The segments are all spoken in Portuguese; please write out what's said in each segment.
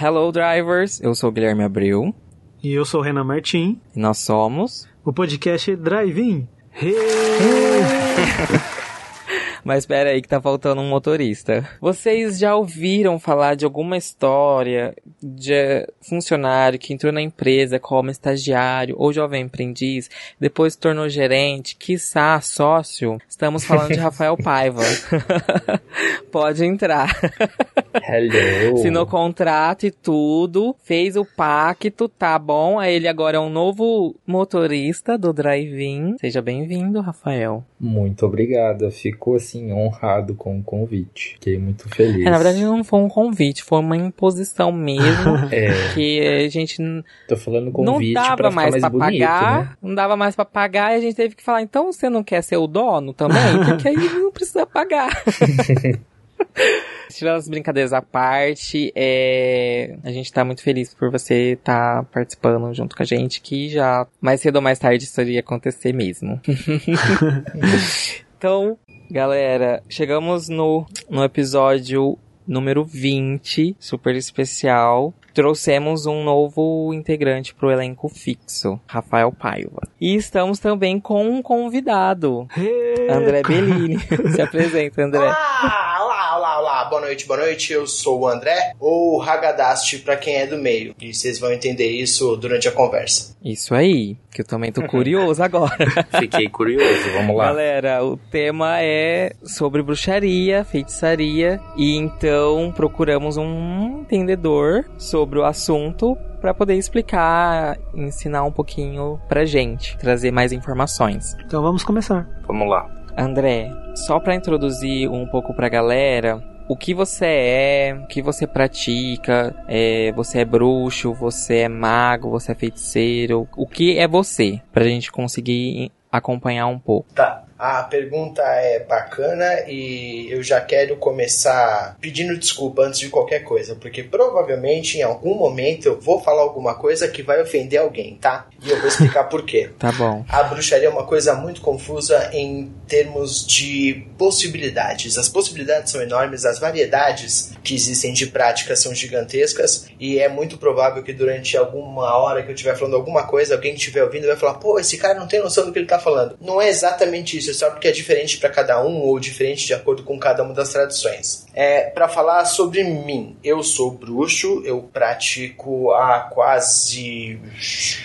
Hello, drivers! Eu sou o Guilherme Abreu. E eu sou o Renan Martim. E nós somos. O podcast Drive-In. Hey! Mas espera aí que tá faltando um motorista. Vocês já ouviram falar de alguma história de funcionário que entrou na empresa como estagiário ou jovem aprendiz, depois se tornou gerente, quiçá sócio? Estamos falando de Rafael Paiva. Pode entrar. Hello. Assinou contrato e tudo, fez o pacto, tá bom? Aí ele agora é um novo motorista do Drive-In. Seja bem-vindo, Rafael. Muito obrigada. Fico assim honrado com o convite. Fiquei muito feliz. É, na verdade não foi um convite, foi uma imposição mesmo. É, que a gente tô falando não convite dava pra mais, mais pra bonito, pagar, né? não dava mais pra pagar e a gente teve que falar, então você não quer ser o dono também? Porque aí não precisa pagar. Tirando as brincadeiras à parte, é... a gente tá muito feliz por você estar participando junto com a gente, que já mais cedo ou mais tarde isso iria acontecer mesmo. então, galera, chegamos no, no episódio número 20, super especial. Trouxemos um novo integrante pro elenco fixo, Rafael Paiva. E estamos também com um convidado! André Bellini. Se apresenta, André. Olá, boa noite, boa noite. Eu sou o André, ou Hagadast pra quem é do meio. E vocês vão entender isso durante a conversa. Isso aí, que eu também tô curioso agora. Fiquei curioso, vamos lá. Galera, o tema é sobre bruxaria, feitiçaria, e então procuramos um entendedor sobre o assunto para poder explicar, ensinar um pouquinho pra gente, trazer mais informações. Então vamos começar. Vamos lá. André, só pra introduzir um pouco pra galera, o que você é, o que você pratica, é, você é bruxo, você é mago, você é feiticeiro, o que é você, pra gente conseguir acompanhar um pouco. Tá, a pergunta é bacana e eu já quero começar pedindo desculpa antes de qualquer coisa, porque provavelmente em algum momento eu vou falar alguma coisa que vai ofender alguém, tá? E eu vou explicar por quê. Tá bom. A bruxaria é uma coisa muito confusa em termos de possibilidades. As possibilidades são enormes, as variedades que existem de práticas são gigantescas e é muito provável que durante alguma hora que eu estiver falando alguma coisa, alguém que estiver ouvindo vai falar: pô, esse cara não tem noção do que ele tá falando. Não é exatamente isso, é só porque é diferente para cada um ou diferente de acordo com cada uma das tradições. É, para falar sobre mim, eu sou bruxo, eu pratico há quase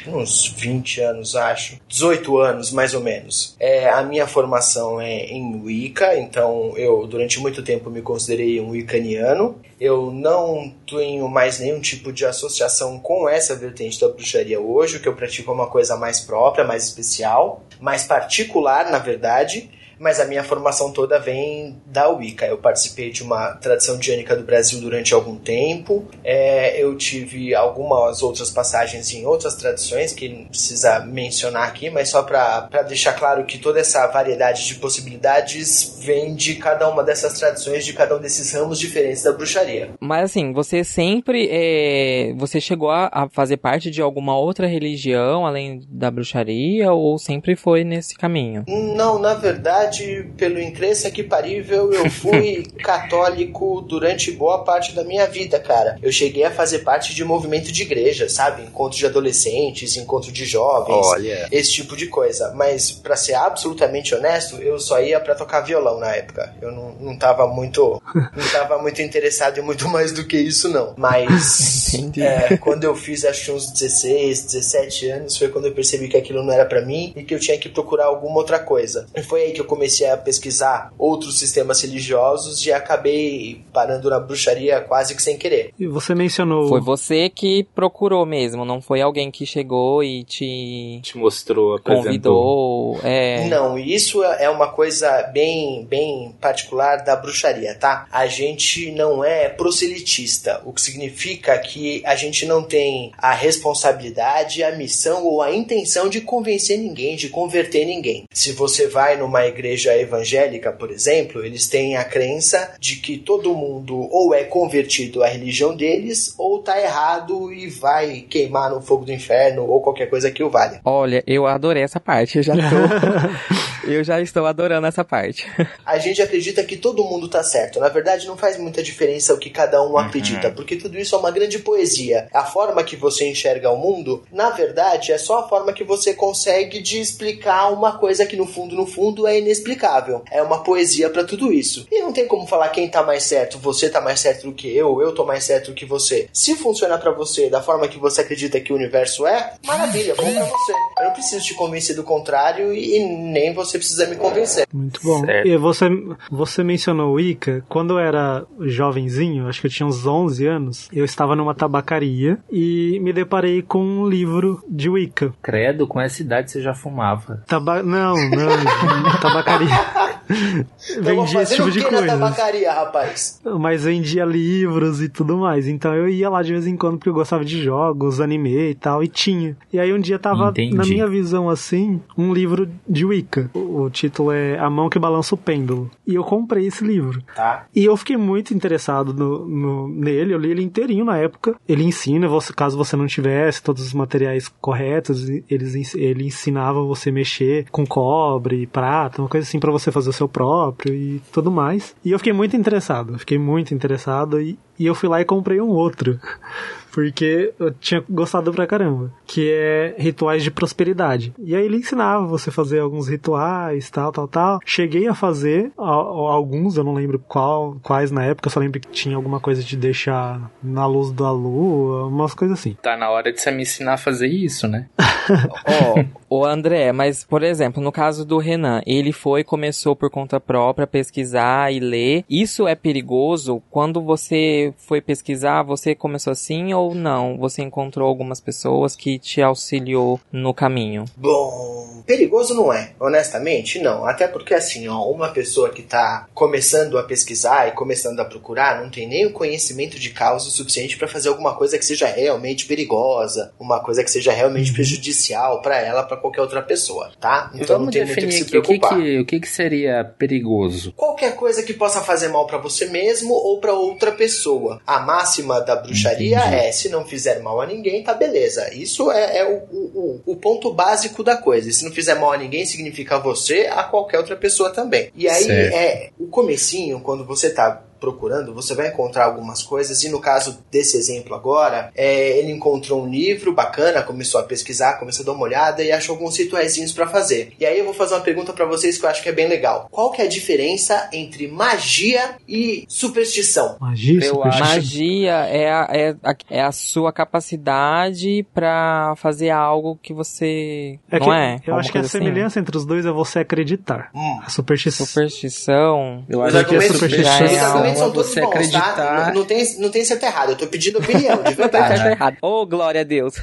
uns 20 anos, acho. 18 anos, mais ou menos. É, a minha formação é em Wicca, então eu durante muito tempo me considerei um Wiccaniano. Eu não tenho mais nenhum tipo de associação com essa vertente da bruxaria hoje. O que eu pratico é uma coisa mais própria, mais especial, mais particular, na verdade verdade mas a minha formação toda vem da Wicca. Eu participei de uma tradição diânica do Brasil durante algum tempo. É, eu tive algumas outras passagens em outras tradições que não precisa mencionar aqui, mas só para deixar claro que toda essa variedade de possibilidades vem de cada uma dessas tradições, de cada um desses ramos diferentes da bruxaria. Mas assim, você sempre é, você chegou a, a fazer parte de alguma outra religião além da bruxaria ou sempre foi nesse caminho? Não, na verdade, pelo incrível que parível, eu fui católico durante boa parte da minha vida, cara. Eu cheguei a fazer parte de movimento de igreja, sabe? Encontro de adolescentes, encontro de jovens, Olha. esse tipo de coisa. Mas, pra ser absolutamente honesto, eu só ia pra tocar violão na época. Eu não, não tava muito. Não tava muito interessado em muito mais do que isso, não. Mas. É, quando eu fiz acho que uns 16, 17 anos, foi quando eu percebi que aquilo não era pra mim e que eu tinha que procurar alguma outra coisa. E foi aí que eu comecei a pesquisar outros sistemas religiosos e acabei parando na bruxaria quase que sem querer. E você mencionou. Foi você que procurou mesmo, não foi alguém que chegou e te Te mostrou, apresentou. convidou. É, Não, isso é uma coisa bem, bem particular da bruxaria, tá? A gente não é proselitista, o que significa que a gente não tem a responsabilidade, a missão ou a intenção de convencer ninguém, de converter ninguém. Se você vai numa igreja evangélica, por exemplo, eles têm a crença de que todo mundo ou é convertido à religião deles ou tá errado e vai queimar no fogo do inferno ou qualquer coisa que o valha. Olha, eu adorei essa parte, eu já tô. Eu já estou adorando essa parte. A gente acredita que todo mundo tá certo. Na verdade, não faz muita diferença o que cada um acredita, porque tudo isso é uma grande poesia. A forma que você enxerga o mundo, na verdade, é só a forma que você consegue de explicar uma coisa que no fundo, no fundo, é inexplicável. É uma poesia para tudo isso. E não tem como falar quem tá mais certo, você tá mais certo do que eu, eu tô mais certo do que você. Se funcionar para você da forma que você acredita que o universo é, maravilha, bom pra você. Eu não preciso te convencer do contrário e nem você precisa me convencer. Muito bom. Certo. E você, você mencionou o Ica. Quando eu era jovenzinho, acho que eu tinha uns 11 anos, eu estava numa tabacaria e me deparei com um livro de Wicca. Credo, com essa idade você já fumava. Taba... Não, não, tabacaria. Tava vendia esse tipo de coisa. tabacaria, rapaz? Mas vendia livros e tudo mais. Então eu ia lá de vez em quando porque eu gostava de jogos, anime e tal, e tinha. E aí um dia tava, Entendi. na minha visão assim, um livro de Wicca. O, o título é A Mão que Balança o Pêndulo. E eu comprei esse livro. Tá. E eu fiquei muito interessado no, no- nele, eu li ele inteirinho na época. Ele ensina, você, caso você não tivesse todos os materiais corretos, eles, ele ensinava você mexer com cobre, prata, uma coisa assim pra você fazer o seu próprio e tudo mais. E eu fiquei muito interessado, fiquei muito interessado e, e eu fui lá e comprei um outro. Porque eu tinha gostado pra caramba. Que é rituais de prosperidade. E aí ele ensinava você a fazer alguns rituais, tal, tal, tal. Cheguei a fazer alguns, eu não lembro qual, quais na época, eu só lembro que tinha alguma coisa de deixar na luz da lua, umas coisas assim. Tá na hora de você me ensinar a fazer isso, né? Ó, o André, mas, por exemplo, no caso do Renan, ele foi e começou por conta própria pesquisar e ler. Isso é perigoso? Quando você foi pesquisar, você começou assim ou não? Você encontrou algumas pessoas que te auxiliou no caminho? Bom, perigoso não é, honestamente, não. Até porque assim, ó, uma pessoa que tá começando a pesquisar e começando a procurar não tem nem o conhecimento de causa o suficiente pra fazer alguma coisa que seja realmente perigosa, uma coisa que seja realmente prejudicial pra ela, pra qualquer outra pessoa, tá? Então não Vamos tem muito o que se aqui o que, preocupar. que, o que, que seria perigoso. Qualquer coisa que possa fazer mal pra você mesmo ou pra outra pessoa. A máxima da bruxaria Entendi. é: se não fizer mal a ninguém, tá beleza. Isso é, é o, o, o- ponto básico da coisa. Se não fizer mal a ninguém, significa você a qualquer outra pessoa também. E aí Certo. é o comecinho, quando você tá procurando, você vai encontrar algumas coisas, e no caso desse exemplo agora, é, ele encontrou um livro bacana, começou a pesquisar, começou a dar uma olhada e achou alguns rituaizinhos pra fazer. E aí eu vou fazer uma pergunta pra vocês que eu acho que é bem legal. Qual que é a diferença entre magia e superstição? Magia, Eu superstição. Magia é a, é, a, é a sua capacidade pra fazer algo que você É que não é? eu acho que a assim? semelhança entre os dois é você acreditar. Hum. A superstição. Superstição. Eu acho que a argumentos, superstição argumentos são todos você bons, tá? acreditar. Não, não tem, não tem certo errado, eu tô pedindo opinião, de Tá verdade. certo ou errado. Oh, glória a Deus.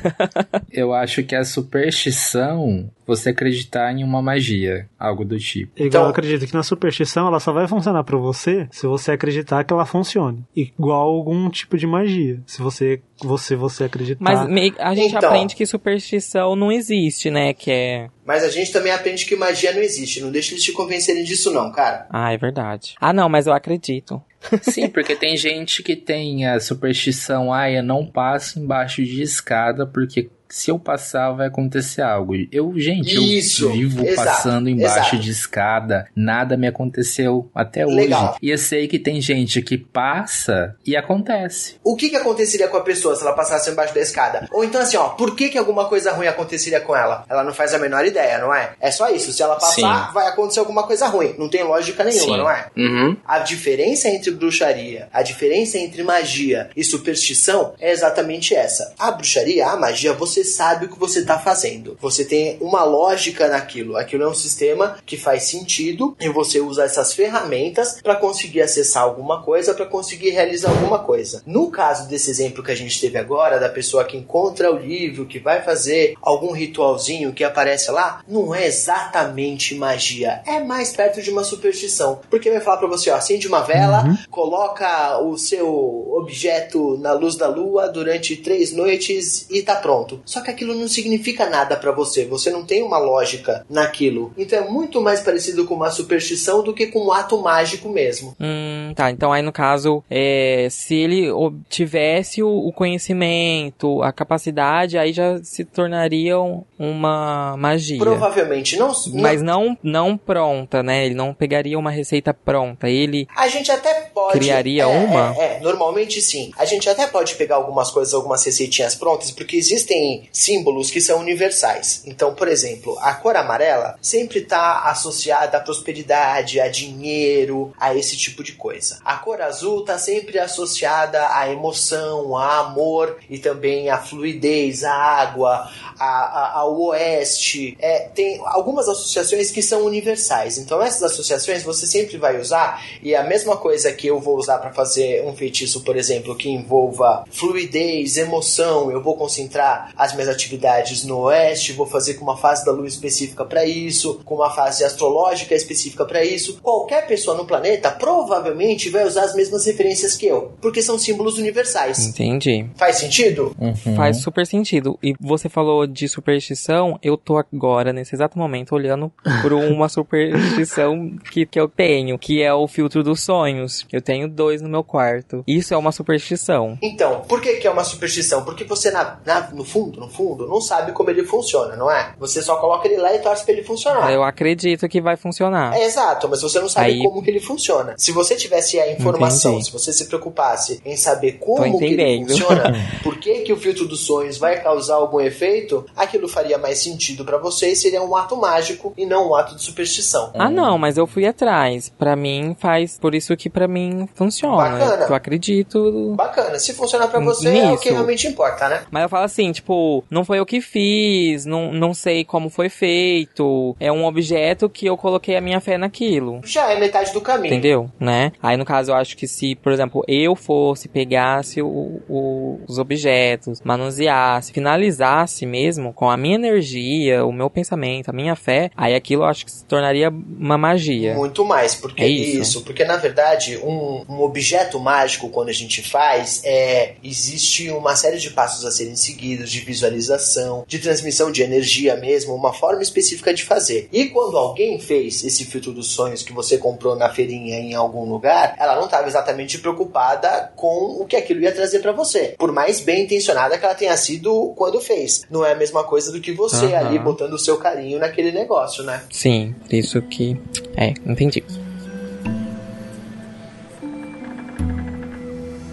Eu acho que a superstição, você acreditar em uma magia, algo do tipo. Igual Então- eu acredito que na superstição ela só vai funcionar pra você se você acreditar que ela funcione. Igual algum tipo de magia. Se você você você acreditar. Mas a gente Então. aprende que superstição não existe, né? Que é. Mas a gente também aprende que magia não existe. Não deixa eles te convencerem disso, não, cara. Ah, é verdade. Ah, não, mas eu acredito. Sim, porque tem gente que tem a superstição, ah, eu não passo embaixo de escada porque se eu passar vai acontecer algo. Eu, gente, Isso, eu vivo exato, passando embaixo exato. de escada, nada me aconteceu até Legal. hoje. E eu sei que tem gente que passa e acontece. O que que aconteceria com a pessoa se ela passasse embaixo da escada? Ou então assim, ó, por que que alguma coisa ruim aconteceria com ela? Ela não faz a menor ideia, não é? É só isso. Se ela passar, Sim. vai acontecer alguma coisa ruim. Não tem lógica nenhuma, Sim. não é? Uhum. A diferença entre bruxaria, a diferença entre magia e superstição é exatamente essa. A bruxaria, a magia, você sabe o que você está fazendo. Você tem uma lógica naquilo. Aquilo é um sistema que faz sentido e você usa essas ferramentas para conseguir acessar alguma coisa, para conseguir realizar alguma coisa. No caso desse exemplo que a gente teve agora, da pessoa que encontra o livro, que vai fazer algum ritualzinho que aparece lá, não é exatamente magia. É mais perto de uma superstição. Porque vai falar para você, ó, acende uma vela, coloca o seu objeto na luz da lua durante três noites e tá pronto. Só que aquilo não significa nada para você, você não tem uma lógica naquilo. Então é muito mais parecido com uma superstição do que com um ato mágico mesmo. Hum, tá. Então aí no caso, é, se ele tivesse o conhecimento, a capacidade, aí já se tornaria uma magia. Provavelmente não. Mas não, não pronta, né? Ele não pegaria uma receita pronta. Ele. A gente até pode. Criaria é, uma? É, é, normalmente sim. A gente até pode pegar algumas coisas, algumas receitinhas prontas, porque existem símbolos que são universais. Então, por exemplo, a cor amarela sempre está associada à prosperidade, a dinheiro, a esse tipo de coisa. A cor azul está sempre associada à emoção, a amor e também à fluidez, à água, a, a, ao oeste. É, tem algumas associações que são universais. Então, essas associações você sempre vai usar, e a mesma coisa que eu vou usar para fazer um feitiço, por exemplo, que envolva fluidez, emoção, eu vou concentrar as minhas atividades no oeste, vou fazer com uma fase da lua específica para isso, com uma fase astrológica específica para isso. Qualquer pessoa no planeta provavelmente vai usar as mesmas referências que eu, porque são símbolos universais. Entendi. Faz sentido? Uhum. Faz super sentido. E você falou de superstição, eu tô agora, nesse exato momento, olhando por uma superstição que, que eu tenho, que é o filtro dos sonhos. Eu tenho dois no meu quarto. Isso é uma superstição. Então, por que, que é uma superstição? Porque você, na, na, no fundo, no fundo, não sabe como ele funciona, não é? Você só coloca ele lá e torce pra ele funcionar. Eu acredito que vai funcionar. É exato, mas você não sabe Aí... como que ele funciona. Se você tivesse a informação, Entendi. se você se preocupasse em saber como que ele funciona, por que, que o filtro dos sonhos vai causar algum efeito, aquilo faria mais sentido para você e seria um ato mágico e não um ato de superstição. Ah, não, mas eu fui atrás. Para mim faz, por isso que para mim funciona. Bacana. Eu acredito. Bacana. Se funcionar para você nisso. é o que realmente importa, né? Mas eu falo assim, tipo, não foi eu que fiz, não, não sei como foi feito. É um objeto que eu coloquei a minha fé naquilo. Já é metade do caminho. Entendeu? Né? Aí no caso eu acho que se, por exemplo, eu fosse, pegasse o, o, os objetos, manuseasse, finalizasse mesmo com a minha energia, o meu pensamento, a minha fé, aí aquilo eu acho que se tornaria uma magia. Muito mais, porque é isso. isso. porque na verdade um, um objeto mágico quando a gente faz é existe uma série de passos a serem seguidos, de visualização, de transmissão de energia mesmo, uma forma específica de fazer. E quando alguém fez esse filtro dos sonhos que você comprou na feirinha em algum lugar, ela não estava exatamente preocupada com o que aquilo ia trazer para você. Por mais bem intencionada que ela tenha sido quando fez. Não é a mesma coisa do que você uhum. ali botando o seu carinho naquele negócio, né? Sim, isso que. É, entendi.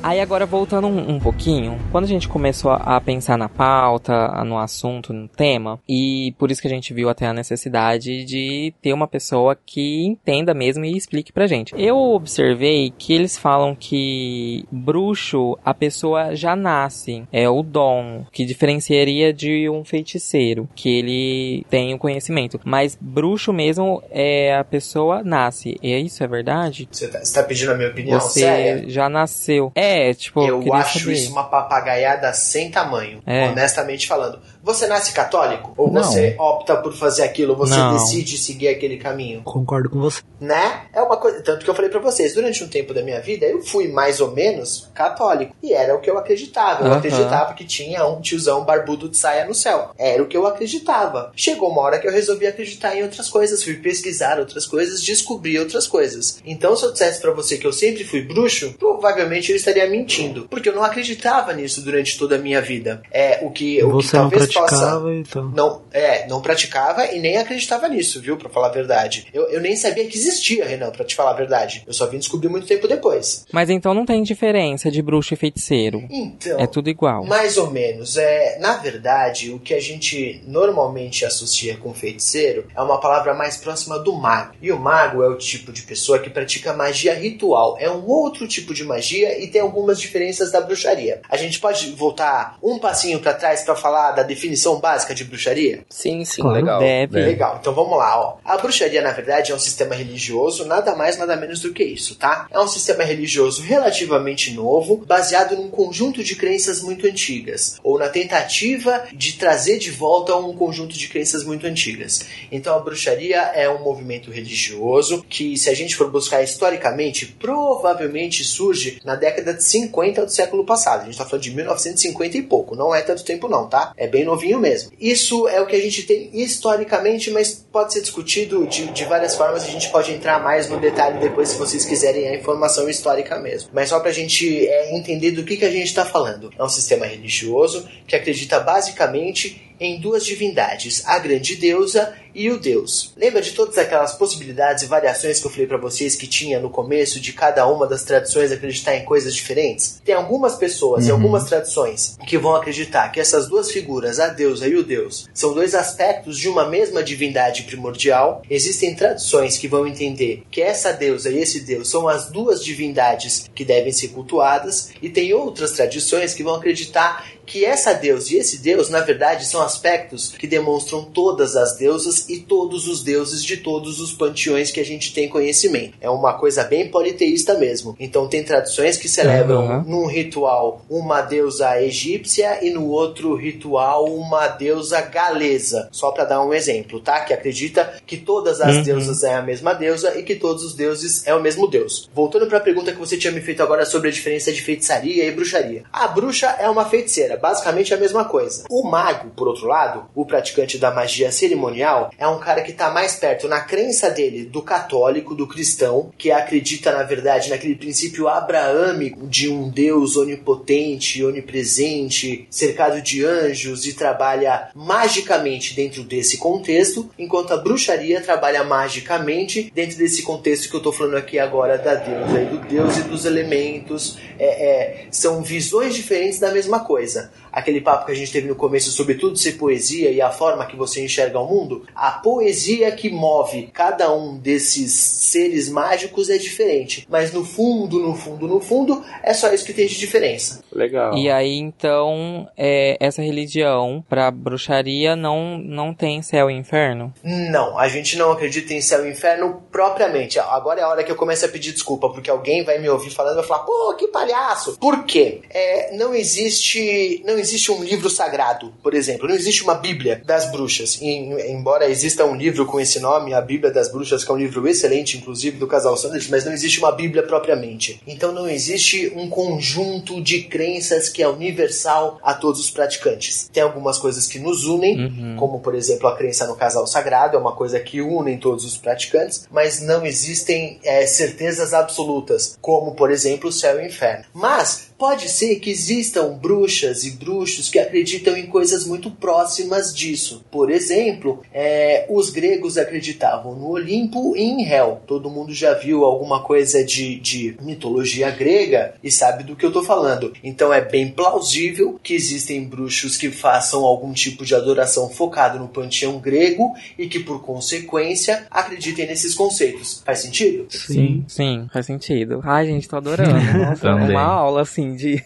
Aí agora voltando um, um, pouquinho, quando a gente começou a, pensar na pauta, no assunto, no tema, e por isso que a gente viu até a necessidade de ter uma pessoa que entenda mesmo e explique pra gente. Eu observei que eles falam que bruxo, a pessoa já nasce, é o dom, que diferenciaria de um feiticeiro, que ele tem o conhecimento. Mas bruxo mesmo é a pessoa nasce. E isso é verdade? Você tá, tá pedindo a minha opinião? Você séria? já nasceu. É, é, tipo. Eu acho saber. isso uma papagaiada sem tamanho, é. honestamente falando. Você nasce católico? Ou não. você opta por fazer aquilo? Você não. decide seguir aquele caminho? Concordo com você. Né? É uma coisa. Tanto que eu falei para vocês, durante um tempo da minha vida, eu fui mais ou menos católico. E era o que eu acreditava. Eu uh -huh. acreditava que tinha um tiozão barbudo de saia no céu. Era o que eu acreditava. Chegou uma hora que eu resolvi acreditar em outras coisas, fui pesquisar outras coisas, descobri outras coisas. Então, se eu dissesse para você que eu sempre fui bruxo, provavelmente eu estaria mentindo. Porque eu não acreditava nisso durante toda a minha vida. É o que, o você que talvez praticava, então. Não, é, não praticava e nem acreditava nisso, viu? Pra falar a verdade. Eu, eu nem sabia que existia, Renan, pra te falar a verdade. Eu só vim descobrir muito tempo depois. Mas então não tem diferença de bruxo e feiticeiro. Então. É tudo igual. Mais ou menos. É, na verdade, o que a gente normalmente associa com feiticeiro é uma palavra mais próxima do mago. E o mago é o tipo de pessoa que pratica magia ritual. É um outro tipo de magia e tem algumas diferenças da bruxaria. A gente pode voltar um passinho para trás para falar da definição definição básica de bruxaria? Sim, sim, claro, legal. Deve. Legal, então vamos lá, ó. A bruxaria, na verdade, é um sistema religioso, nada mais, nada menos do que isso, tá? É um sistema religioso relativamente novo, baseado num conjunto de crenças muito antigas, ou na tentativa de trazer de volta um conjunto de crenças muito antigas. Então a bruxaria é um movimento religioso que, se a gente for buscar historicamente, provavelmente surge na década de 50 do século passado. A gente tá falando de 1950 e pouco, não é tanto tempo não, tá? É bem novinho mesmo. Isso é o que a gente tem historicamente, mas pode ser discutido de, de várias formas. A gente pode entrar mais no detalhe depois, se vocês quiserem a informação histórica mesmo. Mas só pra gente é, entender do que, que a gente está falando. É um sistema religioso que acredita basicamente em duas divindades, a grande deusa e o deus. Lembra de todas aquelas possibilidades e variações que eu falei para vocês que tinha no começo de cada uma das tradições acreditar em coisas diferentes? Tem algumas pessoas uhum. e algumas tradições que vão acreditar que essas duas figuras, a deusa e o deus, são dois aspectos de uma mesma divindade primordial. Existem tradições que vão entender que essa deusa e esse deus são as duas divindades que devem ser cultuadas, e tem outras tradições que vão acreditar que essa deusa e esse deus, na verdade, são aspectos que demonstram todas as deusas e todos os deuses de todos os panteões que a gente tem conhecimento. É uma coisa bem politeísta mesmo. Então tem tradições que celebram uhum. num ritual uma deusa egípcia e no outro ritual uma deusa galesa. Só para dar um exemplo, tá? Que acredita que todas as uhum. deusas é a mesma deusa e que todos os deuses é o mesmo deus. Voltando para a pergunta que você tinha me feito agora sobre a diferença de feitiçaria e bruxaria. A bruxa é uma feiticeira basicamente a mesma coisa. O mago, por outro lado, o praticante da magia cerimonial, é um cara que está mais perto na crença dele do católico, do cristão, que acredita, na verdade, naquele princípio abraâmico de um Deus onipotente, onipresente, cercado de anjos e trabalha magicamente dentro desse contexto, enquanto a bruxaria trabalha magicamente dentro desse contexto que eu estou falando aqui agora da deusa e do Deus e dos elementos. É, é, são visões diferentes da mesma coisa aquele papo que a gente teve no começo sobre tudo ser poesia e a forma que você enxerga o mundo, a poesia que move cada um desses seres mágicos é diferente. Mas no fundo, no fundo, no fundo, é só isso que tem de diferença. Legal. E aí, então, é, essa religião pra bruxaria não, não tem céu e inferno? Não, a gente não acredita em céu e inferno propriamente. Agora é a hora que eu começo a pedir desculpa, porque alguém vai me ouvir falando e vai falar, pô, que palhaço! Por quê? É, não existe não existe um livro sagrado, por exemplo, não existe uma Bíblia das bruxas. E, embora exista um livro com esse nome, a Bíblia das Bruxas, que é um livro excelente, inclusive, do casal Sanders, mas não existe uma Bíblia propriamente. Então não existe um conjunto de crenças que é universal a todos os praticantes. Tem algumas coisas que nos unem, uhum. como por exemplo a crença no casal sagrado, é uma coisa que une todos os praticantes, mas não existem é, certezas absolutas, como por exemplo o céu e o inferno. Mas Pode ser que existam bruxas e bruxos que acreditam em coisas muito próximas disso. Por exemplo, é, os gregos acreditavam no Olimpo e em Hel. Todo mundo já viu alguma coisa de, de mitologia grega e sabe do que eu estou falando. Então é bem plausível que existem bruxos que façam algum tipo de adoração focado no panteão grego e que, por consequência, acreditem nesses conceitos. Faz sentido? Sim, sim, faz sentido. Ai, gente, tô adorando. Nossa, uma aula assim assim, de,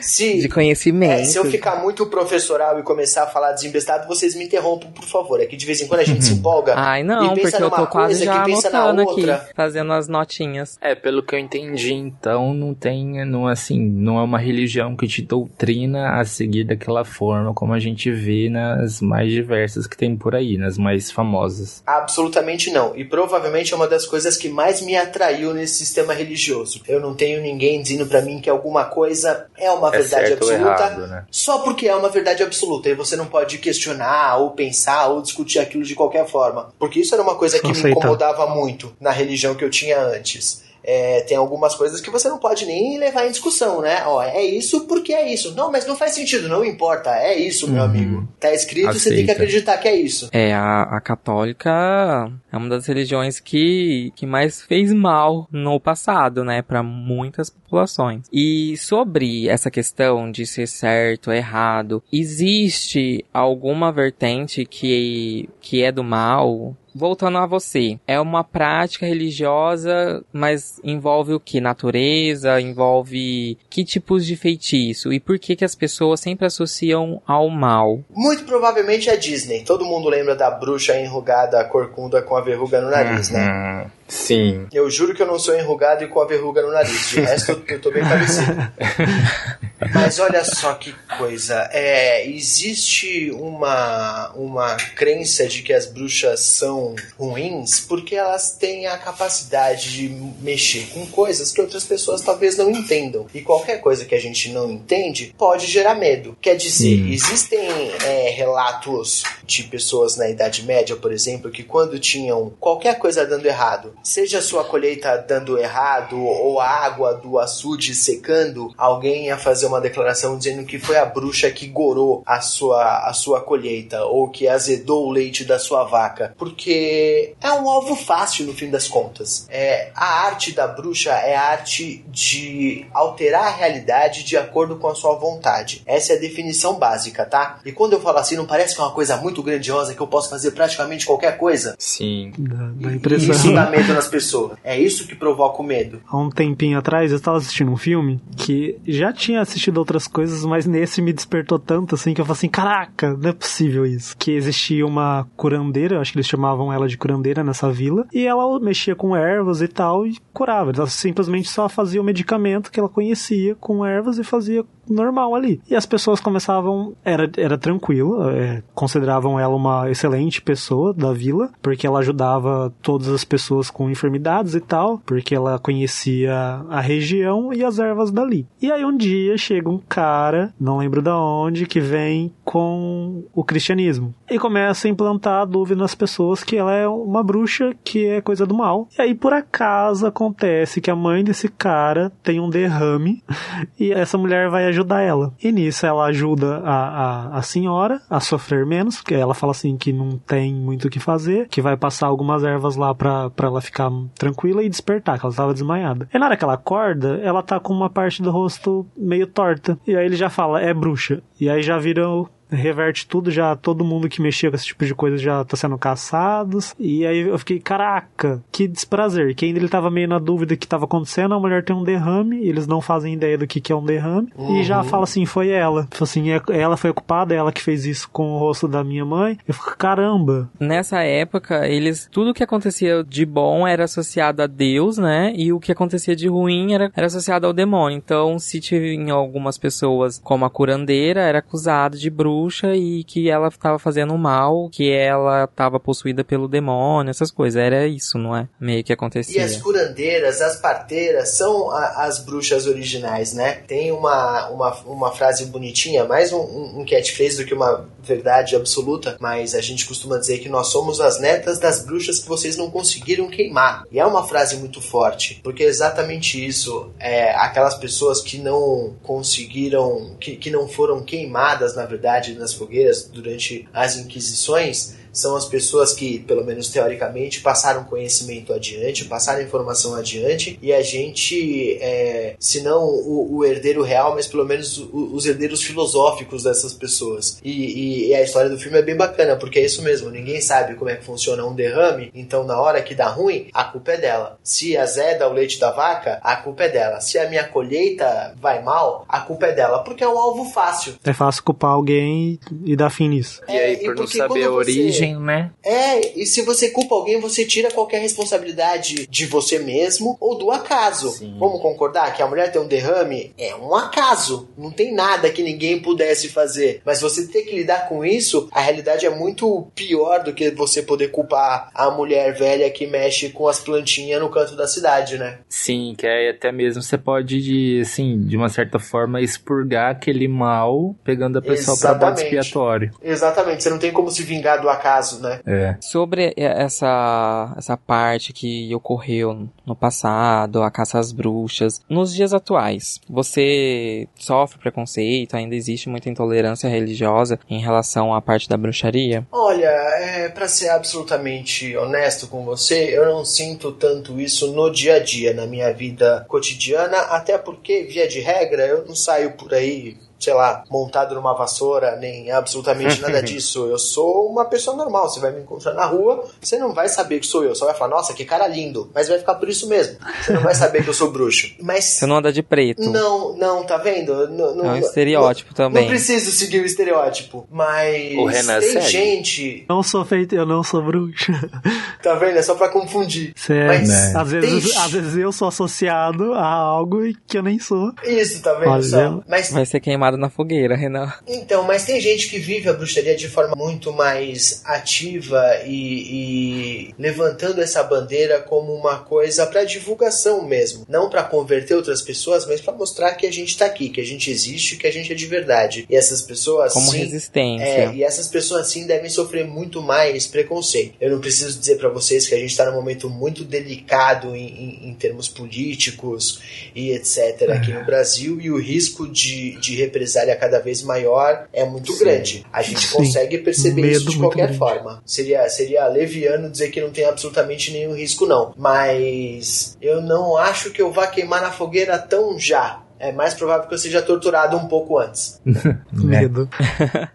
se, de conhecimento. É, se eu ficar muito professoral e começar a falar desembestado, vocês me interrompam, por favor. É que de vez em quando a gente se empolga. Ai, não, porque eu tô quase já anotando aqui, fazendo as notinhas. É, pelo que eu entendi, então, não tem, não, assim, não é uma religião que te doutrina a seguir daquela forma como a gente vê nas mais diversas que tem por aí, nas mais famosas. Absolutamente não. E provavelmente é uma das coisas que mais me atraiu nesse sistema religioso. Eu não tenho ninguém dizendo para mim que alguma coisa é uma é verdade absoluta errado, né? só porque é uma verdade absoluta e você não pode questionar ou pensar ou discutir aquilo de qualquer forma. Porque isso era uma coisa que me incomodava muito na religião que eu tinha antes é, tem algumas coisas que você não pode nem levar em discussão, né? Ó, é isso porque é isso. Não, mas não faz sentido, não importa. É isso, meu uhum. amigo. Tá escrito, Aceita. você tem que acreditar que é isso. É, a, a católica é uma das religiões que, que mais fez mal no passado, né? Para muitas populações. E sobre essa questão de ser certo ou errado, existe alguma vertente que, que é do mal? Voltando a você, é uma prática religiosa, mas envolve o que? Natureza? Envolve que tipos de feitiço? E por que que as pessoas sempre associam ao mal? Muito provavelmente é Disney. Todo mundo lembra da bruxa enrugada, corcunda com a verruga no nariz, né? uhum. né? Sim. Eu juro que eu não sou enrugado e com a verruga no nariz. De resto, eu tô bem parecido. Mas olha só que coisa. É, existe uma, uma crença de que as bruxas são ruins porque elas têm a capacidade de mexer com coisas que outras pessoas talvez não entendam. E qualquer coisa que a gente não entende pode gerar medo. Quer dizer, hum. existem é, relatos de pessoas na Idade Média, por exemplo, que quando tinham qualquer coisa dando errado, seja a sua colheita dando errado ou a água do açude secando, alguém ia fazer uma declaração dizendo que foi a bruxa que gorou a sua, a sua colheita ou que azedou o leite da sua vaca, porque é um alvo fácil no fim das contas. É, a arte da bruxa é a arte de alterar a realidade de acordo com a sua vontade. Essa é a definição básica, tá? E quando eu falo assim, não parece que é uma coisa muito grandiosa que eu posso fazer praticamente qualquer coisa? Sim. Dá, dá impressão. Isso dá medo nas pessoas. É isso que provoca o medo. Há um tempinho atrás eu estava assistindo um filme que já tinha assistido outras coisas, mas nesse me despertou tanto assim que eu falei assim: caraca, não é possível isso. Que existia uma curandeira, acho que eles chamavam ela de curandeira nessa vila, e ela mexia com ervas e tal e curava. Ela simplesmente só fazia o medicamento que ela conhecia com ervas e fazia normal ali. E as pessoas começavam. Era, era tranquilo, é, consideravam ela uma excelente pessoa da vila, porque ela ajudava todas as pessoas com enfermidades e tal, porque ela conhecia a região e as ervas dali. E aí um dia chega um cara, não lembro da onde, que vem com o cristianismo e começa a implantar a dúvida nas pessoas que ela é uma bruxa, que é coisa do mal. E aí por acaso acontece que a mãe desse cara tem um derrame e essa mulher vai ajudar ela. E nisso ela ajuda a, a, a senhora a sofrer menos, porque ela fala assim que não tem muito o que fazer, que vai passar algumas ervas lá pra, pra ela ficar tranquila e despertar, que ela tava desmaiada. E na hora que ela acorda, ela tá com uma parte do rosto meio torta. E aí ele já fala, é bruxa. E aí já vira reverte tudo, já todo mundo que mexia com esse tipo de coisa já tá sendo caçados. E aí eu fiquei, caraca, que desprazer. Que ainda ele tava meio na dúvida do que tava acontecendo, a mulher tem um derrame, eles não fazem ideia do que, que é um derrame. Uhum. E já fala assim, foi ela. Assim, é, ela foi ocupada, ela que fez isso com o rosto da minha mãe. Eu fico, caramba. Nessa época, eles, tudo que acontecia de bom era associado a Deus, né? E o que acontecia de ruim era, era associado ao demônio. Então, se tinha algumas pessoas como a curandeira, era acusado de bruxa bruxa e que ela estava fazendo mal, que ela estava possuída pelo demônio, essas coisas. Era isso, não é? Meio que acontecia. E as curandeiras, as parteiras, são a, as bruxas originais, né? Tem uma, uma, uma frase bonitinha, mais um, um, um catchphrase do que uma verdade absoluta, mas a gente costuma dizer que nós somos as netas das bruxas que vocês não conseguiram queimar. E é uma frase muito forte, porque é exatamente isso. É, aquelas pessoas que não conseguiram, que, que não foram queimadas, na verdade, nas fogueiras durante as Inquisições são as pessoas que, pelo menos teoricamente, passaram conhecimento adiante, passaram informação adiante, e a gente, é, se não o, o, herdeiro real, mas pelo menos o, os herdeiros filosóficos dessas pessoas. E, e, e, a história do filme é bem bacana, porque é isso mesmo, ninguém sabe como é que funciona um derrame, então na hora que dá ruim, a culpa é dela. Se azeda o leite da vaca, a culpa é dela. Se a minha colheita vai mal, a culpa é dela, porque é um alvo fácil. É fácil culpar alguém e dar fim nisso. E aí, por não saber a origem, né? É, e se você culpa alguém, você tira qualquer responsabilidade de você mesmo ou do acaso. Sim. Vamos concordar que a mulher tem um derrame? É um acaso. Não tem nada que ninguém pudesse fazer. Mas você ter que lidar com isso, a realidade é muito pior do que você poder culpar a mulher velha que mexe com as plantinhas no canto da cidade, né? Sim, que é até mesmo você pode, assim, de uma certa forma, expurgar aquele mal pegando a pessoa para bode expiatório. Exatamente, você não tem como se vingar do acaso caso, né? É. Sobre essa, essa parte que ocorreu no passado, a caça às bruxas, nos dias atuais, você sofre preconceito? Ainda existe muita intolerância religiosa em relação à parte da bruxaria? Olha, é, para ser absolutamente honesto com você, eu não sinto tanto isso no dia a dia, na minha vida cotidiana, até porque, via de regra, eu não saio por aí sei lá, montado numa vassoura, nem absolutamente nada disso. Eu sou uma pessoa normal. Você vai me encontrar na rua, você não vai saber que sou eu. Só vai falar, nossa, que cara lindo. Mas vai ficar por isso mesmo. Você não vai saber que eu sou bruxo. Mas. Você não anda de preto. Não, não, tá vendo? Não, não, é um estereótipo não, também. Não preciso seguir o estereótipo. Mas. O Renan tem segue. gente. Não sou feito, eu não sou bruxa. Tá vendo? É só pra confundir. Sério. Mas Né. Às vezes, tem- às vezes eu sou associado a algo e que eu nem sou. Isso, tá vendo só? Mas Vai ser queimado na fogueira, Renan. Então, mas tem gente que vive a bruxaria de forma muito mais ativa e, e levantando essa bandeira como uma coisa para divulgação mesmo, não para converter outras pessoas, mas para mostrar que a gente tá aqui, que a gente existe, que a gente é de verdade. E essas pessoas Como sim, resistência. é, e essas pessoas sim devem sofrer muito mais preconceito. Eu não preciso dizer para vocês que a gente está num momento muito delicado em, em- em termos políticos e etc. aqui no Brasil e o risco de, de represália cada vez maior é muito Sim. grande. A gente Sim. consegue perceber Medo isso de qualquer grande. forma. Seria, seria leviano dizer que não tem absolutamente nenhum risco, não. Mas eu não acho que eu vá queimar na fogueira tão já. É mais provável que eu seja torturado um pouco antes. Medo.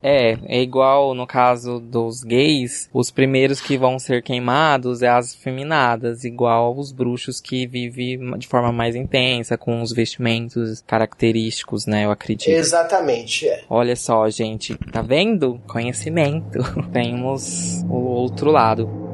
É, é igual no caso dos gays, os primeiros que vão ser queimados é as feminadas, igual os bruxos que vivem de forma mais intensa, com os vestimentos característicos, né, eu acredito. Exatamente. É. Olha só, gente, tá vendo? Conhecimento. Temos o outro lado.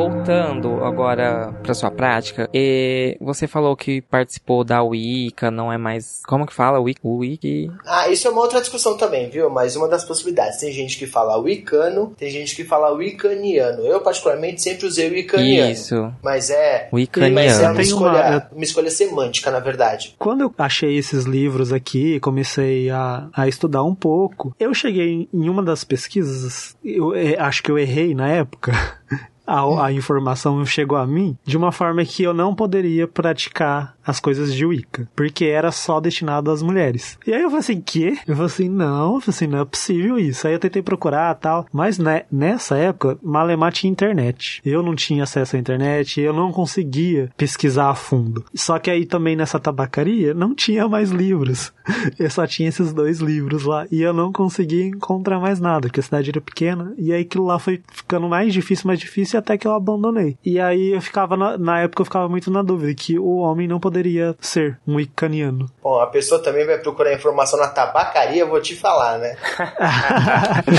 Voltando agora para sua prática, eh, você falou que participou da Wicca, não é mais. Como que fala? Wicca? Wicca? Ah, isso é uma outra discussão também, viu? Mas uma das possibilidades. Tem gente que fala wicano, tem gente que fala wiccaniano. Eu, particularmente, sempre usei wiccaniano. Isso, Mas é. Mas é Wiccaniano. uma escolha, uma- uma escolha semântica, na verdade. Quando eu achei esses livros aqui, comecei a, a estudar um pouco, eu cheguei em uma das pesquisas, eu eh, acho que eu errei na época. A, a informação chegou a mim de uma forma que eu não poderia praticar as coisas de Wicca, porque era só destinado às mulheres. E aí eu falei assim, quê? Eu falei assim, não, eu falei assim, não é possível isso. Aí eu tentei procurar tal, mas né, nessa época, Malemar tinha internet. Eu não tinha acesso à internet, eu não conseguia pesquisar a fundo. Só que aí também nessa tabacaria não tinha mais livros. Eu só tinha esses dois livros lá e eu não conseguia encontrar mais nada, porque a cidade era pequena e aí aquilo lá foi ficando mais difícil, mais difícil até que eu abandonei. E aí eu ficava na, na época eu ficava muito na dúvida que o homem não poderia ser um icaniano. Bom, a pessoa também vai procurar informação na tabacaria, eu vou te falar, né?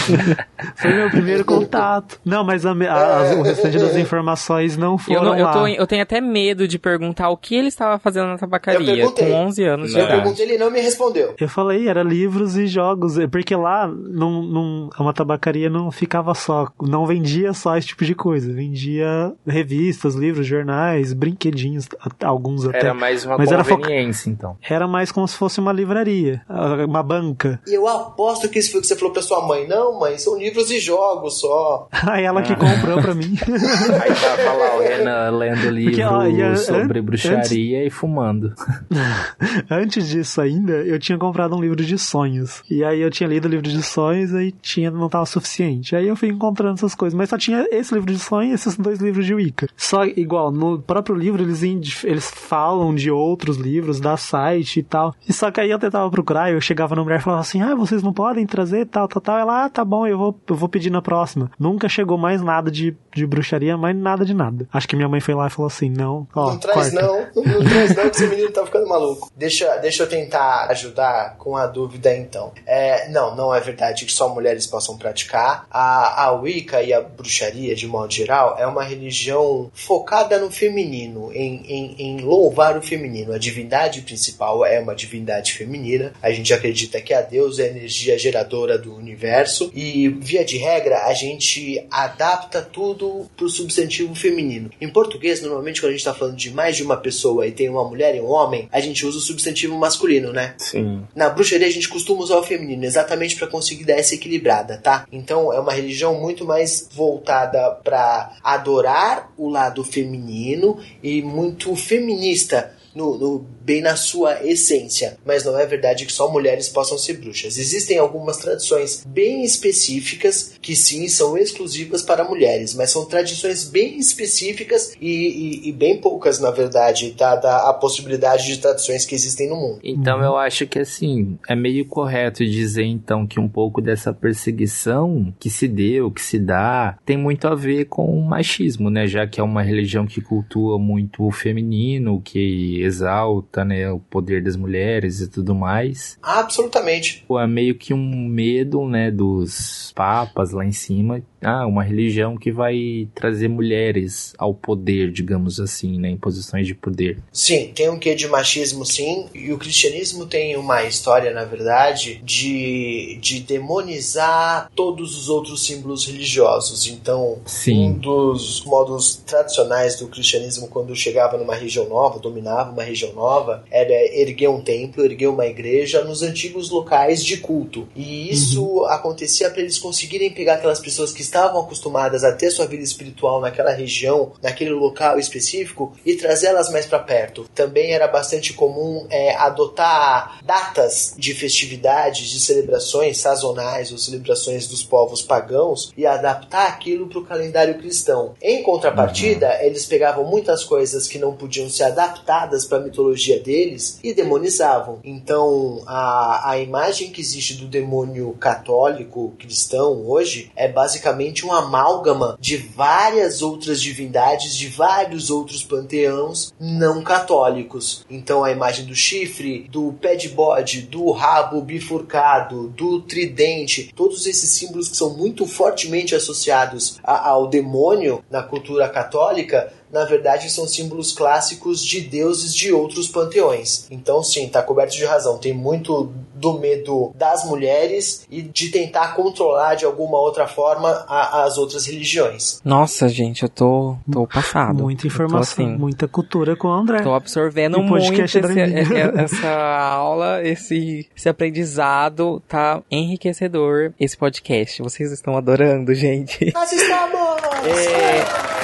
Foi meu primeiro contato. Não, mas a a- as- o restante das informações não Eu, foram não- eu, lá. tô- eu tenho até medo de perguntar o que ele estava fazendo na Eu tabacaria perguntei. com 11 anos de Eu Não. idade. perguntei, ele não me respondeu. Eu falei, era livros e jogos, é porque lá não, não, uma tabacaria não ficava só, não vendia só esse tipo de coisa, vendia revistas, livros, jornais, brinquedinhos, alguns até. Era mais uma Mas era foca- conveniência, então. Era mais como se fosse uma livraria, ah, uma banca. E eu aposto que isso foi o que você falou pra sua mãe. Não, mãe, são livros e jogos só. Aí ela que comprou pra mim. Aí tava lá o Renan lendo livro ó, e a- sobre an- bruxaria e fumando. Antes disso ainda, eu tinha comprado um livro de sonhos. E aí eu tinha lido o livro de sonhos e tinha, não tava suficiente. Aí eu fui encontrando essas coisas. Mas só tinha esse livro de sonhos e esses dois livros de Wicca. Só igual, no próprio livro eles, eles falam de outros livros, da site e tal. E só que aí eu tentava procurar, eu chegava na mulher e falava assim: Ah, vocês não podem trazer tal, tal, tal. Ela, ah, tá bom, eu vou, eu vou pedir na próxima. Nunca chegou mais nada de, de bruxaria, mais nada de nada. Acho que minha mãe foi lá e falou assim: Não, ó, não traz corta. não, não traz não, que esse menino tá ficando maluco. Deixa, deixa eu tentar ajudar com a dúvida então. É, não, não é verdade que só mulheres possam praticar. A, a Wicca e a bruxaria, de modo geral, é uma religião focada no feminino, em, em, em louvar o feminino. A divindade principal é uma divindade feminina. A gente acredita que a deusa é a energia geradora do universo. E, via de regra, a gente adapta tudo pro substantivo feminino. Em português, normalmente, quando a gente tá falando de mais de uma pessoa e tem uma mulher e um homem, a gente usa o substantivo masculino, né? Sim. Na bruxaria a gente costuma usar o feminino exatamente para conseguir dar essa equilibrada, tá? Então é uma religião muito mais voltada para adorar o lado feminino e muito feminista no, no, bem na sua essência. Mas não é verdade que só mulheres possam ser bruxas. Existem algumas tradições bem específicas que sim são exclusivas para mulheres, mas são tradições bem específicas e, e, e bem poucas, na verdade, dada a possibilidade de tradições que existem no mundo. Então eu acho que assim, é meio correto dizer então que um pouco dessa perseguição que se deu, que se dá, tem muito a ver com o machismo, né? Já que é uma religião que cultua muito o feminino, que exalta, né, o poder das mulheres e tudo mais. Absolutamente. É meio que um medo, né, dos papas lá em cima ah, uma religião que vai trazer mulheres ao poder, digamos assim, né, em posições de poder. Sim, tem um quê de machismo, sim, e o cristianismo tem uma história, na verdade, de, de demonizar todos os outros símbolos religiosos. Então, sim. um dos modos tradicionais do cristianismo, quando chegava numa região nova, dominava uma região nova, era erguer um templo, erguer uma igreja nos antigos locais de culto. E isso uhum. acontecia para eles conseguirem pegar aquelas pessoas que estavam acostumadas a ter sua vida espiritual naquela região, naquele local específico, e trazê-las mais para perto. Também era bastante comum é, adotar datas de festividades, de celebrações sazonais ou celebrações dos povos pagãos e adaptar aquilo para o calendário cristão. Em contrapartida, uhum. eles pegavam muitas coisas que não podiam ser adaptadas para a mitologia deles e demonizavam. Então, a, a imagem que existe do demônio católico cristão hoje é basicamente basicamente um amálgama de várias outras divindades, de vários outros panteões não católicos. Então a imagem do chifre, do pé de bode, do rabo bifurcado, do tridente, todos esses símbolos que são muito fortemente associados a, ao demônio na cultura católica na verdade são símbolos clássicos de deuses de outros panteões. Então, sim, está coberto de razão. Tem muito do medo das mulheres e de tentar controlar de alguma outra forma a, as outras religiões. Nossa, gente, eu tô, tô passado. Muita informação, assim, muita cultura com o André. Tô absorvendo muito esse, essa aula, esse, esse aprendizado. Tá enriquecedor esse podcast. Vocês estão adorando, gente. Nós estamos! É...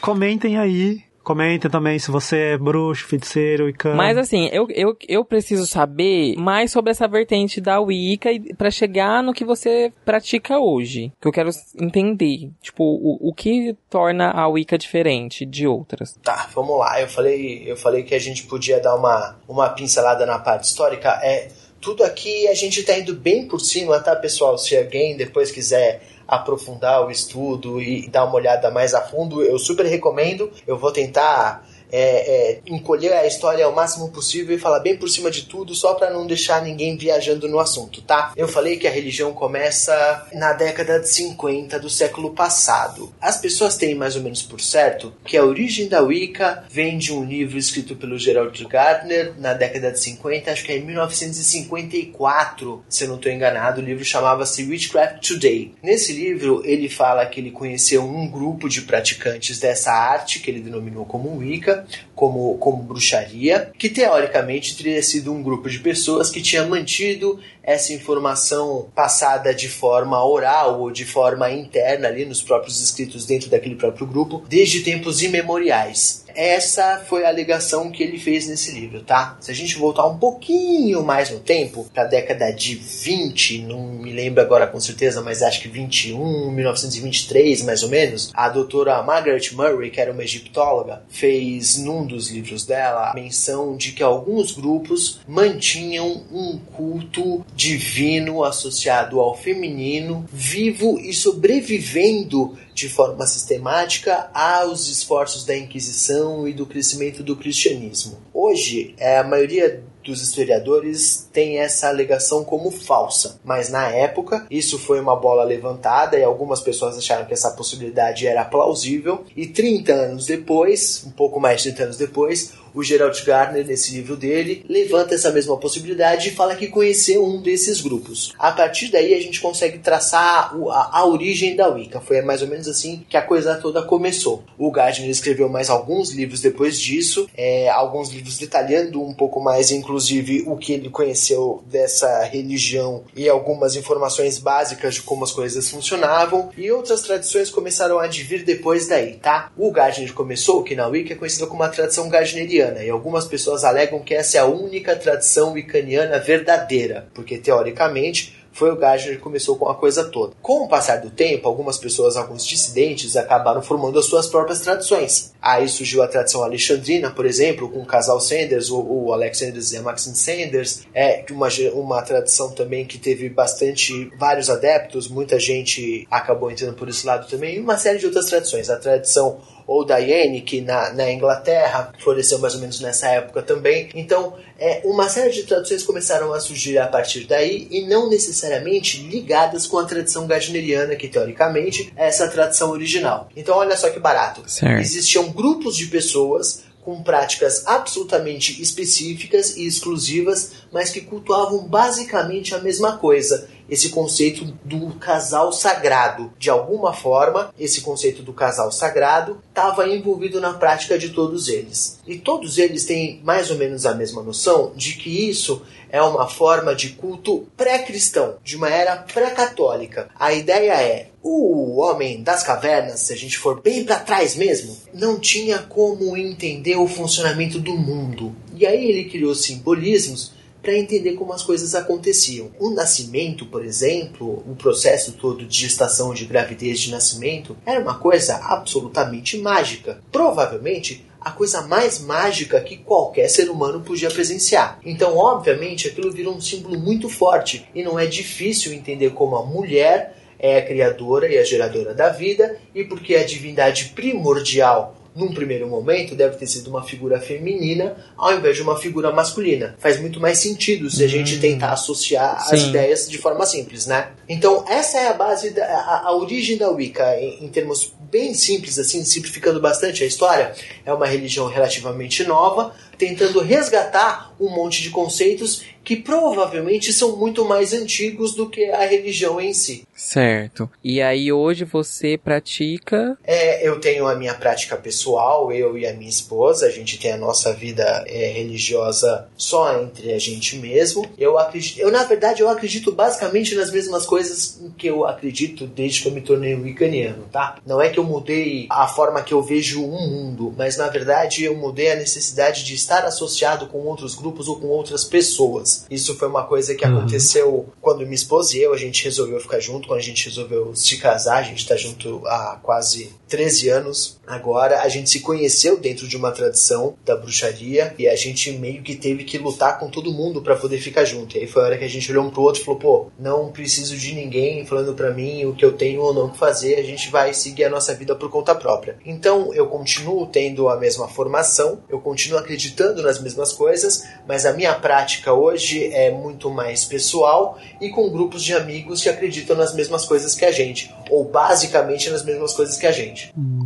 Comentem aí Comentem também se você é bruxo, feiticeiro e cão. Mas assim, eu, eu, eu preciso saber mais sobre essa vertente da Wicca para chegar no que você pratica hoje. Que eu quero entender. Tipo, o, o que torna a Wicca diferente de outras. Tá, vamos lá. Eu falei, eu falei que a gente podia dar uma, uma pincelada na parte histórica. É, tudo aqui a gente tá indo bem por cima, tá, pessoal? Se alguém depois quiser aprofundar o estudo e dar uma olhada mais a fundo, eu super recomendo. Eu vou tentar é, é, encolher a história ao máximo possível e falar bem por cima de tudo, só para não deixar ninguém viajando no assunto, tá? Eu falei que a religião começa na década de 50 do século passado. As pessoas têm mais ou menos por certo que a origem da Wicca vem de um livro escrito pelo Gerald Gardner na década de 50, acho que é em 1954, se eu não estou enganado. O livro chamava-se Witchcraft Today. Nesse livro, ele fala que ele conheceu um grupo de praticantes dessa arte, que ele denominou como Wicca, como, como bruxaria, que teoricamente teria sido um grupo de pessoas que tinha mantido essa informação passada de forma oral ou de forma interna ali nos próprios escritos dentro daquele próprio grupo desde tempos imemoriais. Essa foi a alegação que ele fez nesse livro, tá? Se a gente voltar um pouquinho mais no tempo, para a década de 20, não me lembro agora com certeza, mas acho que 21, 1923 mais ou menos, a doutora Margaret Murray, que era uma egiptóloga, fez num dos livros dela a menção de que alguns grupos mantinham um culto divino associado ao feminino, vivo e sobrevivendo de forma sistemática aos esforços da Inquisição e do crescimento do cristianismo. Hoje, é, a maioria dos historiadores tem essa alegação como falsa, mas na época isso foi uma bola levantada e algumas pessoas acharam que essa possibilidade era plausível e 30 anos depois, um pouco mais de 30 anos depois, o Gerald Gardner, nesse livro dele, levanta essa mesma possibilidade e fala que conheceu um desses grupos. A partir daí a gente consegue traçar a, a origem da Wicca. Foi mais ou menos assim que a coisa toda começou. O Gardner escreveu mais alguns livros depois disso, é, alguns livros detalhando um pouco mais, inclusive, o que ele conheceu dessa religião e algumas informações básicas de como as coisas funcionavam. E outras tradições começaram a advir depois daí, tá? O Gardner começou, que na Wicca é conhecido como uma tradição gardneriana, e algumas pessoas alegam que essa é a única tradição wiccaniana verdadeira, porque teoricamente foi o Gardner que começou com a coisa toda. Com o passar do tempo, algumas pessoas, alguns dissidentes, acabaram formando as suas próprias tradições. Aí surgiu a tradição alexandrina, por exemplo, com o casal Sanders, o, o Alex Sanders e a Maxine Sanders, é uma, uma tradição também que teve bastante, vários adeptos, muita gente acabou entrando por esse lado também, e uma série de outras tradições. A tradição ou Diane, que na, na Inglaterra floresceu mais ou menos nessa época também. Então, é, uma série de traduções começaram a surgir a partir daí e não necessariamente ligadas com a tradição gardneriana, que teoricamente é essa tradição original. Então, olha só que barato. Certo. Existiam grupos de pessoas com práticas absolutamente específicas e exclusivas, mas que cultuavam basicamente a mesma coisa esse conceito do casal sagrado. De alguma forma, esse conceito do casal sagrado estava envolvido na prática de todos eles. E todos eles têm mais ou menos a mesma noção de que isso é uma forma de culto pré-cristão, de uma era pré-católica. A ideia é o homem das cavernas, se a gente for bem para trás mesmo, não tinha como entender o funcionamento do mundo. E aí ele criou simbolismos para entender como as coisas aconteciam. O nascimento, por exemplo, o processo todo de gestação, de gravidez, de nascimento, era uma coisa absolutamente mágica. Provavelmente a coisa mais mágica que qualquer ser humano podia presenciar. Então, obviamente, aquilo virou um símbolo muito forte e não é difícil entender como a mulher é a criadora e a geradora da vida e porque a divindade primordial num primeiro momento, deve ter sido uma figura feminina ao invés de uma figura masculina. Faz muito mais sentido se a gente hum. tentar associar Sim. as ideias de forma simples, né? Então, essa é a base, da, a, a origem da Wicca, em, em termos bem simples, assim, simplificando bastante a história. É uma religião relativamente nova, tentando resgatar um monte de conceitos que provavelmente são muito mais antigos do que a religião em si. Certo. E aí hoje você pratica? É, eu tenho a minha prática pessoal, eu e a minha esposa, a gente tem a nossa vida é, religiosa só entre a gente mesmo. Eu acredito, eu na verdade eu acredito basicamente nas mesmas coisas que eu acredito desde que eu me tornei wiccaniano, tá? Não é que eu mudei a forma que eu vejo o um mundo, mas na verdade eu mudei a necessidade de estar associado com outros grupos ou com outras pessoas. Isso foi uma coisa que uhum. aconteceu quando minha esposa e eu, a gente resolveu ficar junto, quando a gente resolveu se casar, a gente tá junto há quase 13 anos. Agora, a gente se conheceu dentro de uma tradição da bruxaria e a gente meio que teve que lutar com todo mundo para poder ficar junto. E aí foi a hora que a gente olhou um pro outro e falou: pô, não preciso de ninguém falando para mim o que eu tenho ou não que fazer, a gente vai seguir a nossa vida por conta própria. Então, eu continuo tendo a mesma formação, eu continuo acreditando nas mesmas coisas, mas a minha prática hoje é muito mais pessoal e com grupos de amigos que acreditam nas mesmas coisas que a gente, ou basicamente nas mesmas coisas que a gente. Hum,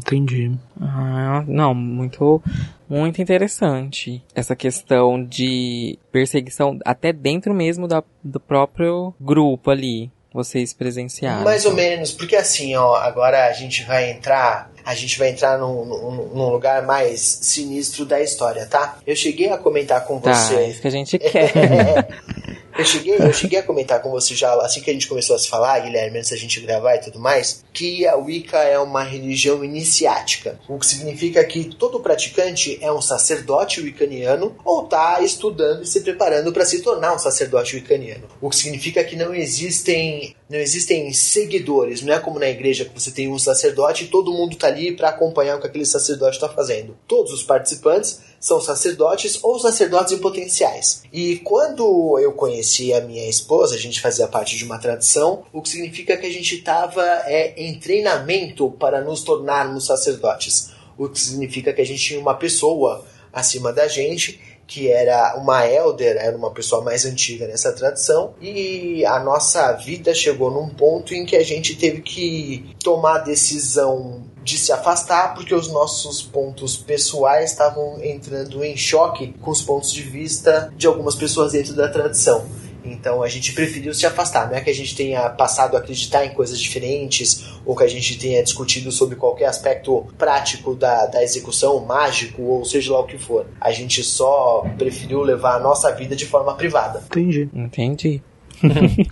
Ah, não, muito muito interessante essa questão de perseguição até dentro mesmo da, do próprio grupo ali vocês presenciaram? Mais ou menos, porque assim, ó, agora a gente vai entrar, a gente vai entrar num, num, num lugar mais sinistro da história, tá? Eu cheguei a comentar com tá, você. É isso que a gente quer. Eu cheguei, eu cheguei a comentar com você já, assim que a gente começou a se falar, Guilherme, antes da gente gravar e tudo mais, que a Wicca é uma religião iniciática, o que significa que todo praticante é um sacerdote wiccaniano ou está estudando e se preparando para se tornar um sacerdote wiccaniano. O que significa que não existem não existem seguidores, não é como na igreja que você tem um sacerdote e todo mundo está ali para acompanhar o que aquele sacerdote está fazendo. Todos os participantes são sacerdotes ou sacerdotes potenciais. E quando eu conheci a minha esposa, a gente fazia parte de uma tradição, o que significa que a gente estava é, em treinamento para nos tornarmos sacerdotes. O que significa que a gente tinha uma pessoa acima da gente que era uma elder, era uma pessoa mais antiga nessa tradição, e a nossa vida chegou num ponto em que a gente teve que tomar decisão de se afastar porque os nossos pontos pessoais estavam entrando em choque com os pontos de vista de algumas pessoas dentro da tradição. Então a gente preferiu se afastar. Não é que a gente tenha passado a acreditar em coisas diferentes ou que a gente tenha discutido sobre qualquer aspecto prático da, da execução, mágico ou seja lá o que for. A gente só preferiu levar a nossa vida de forma privada. Entendi. Entendi.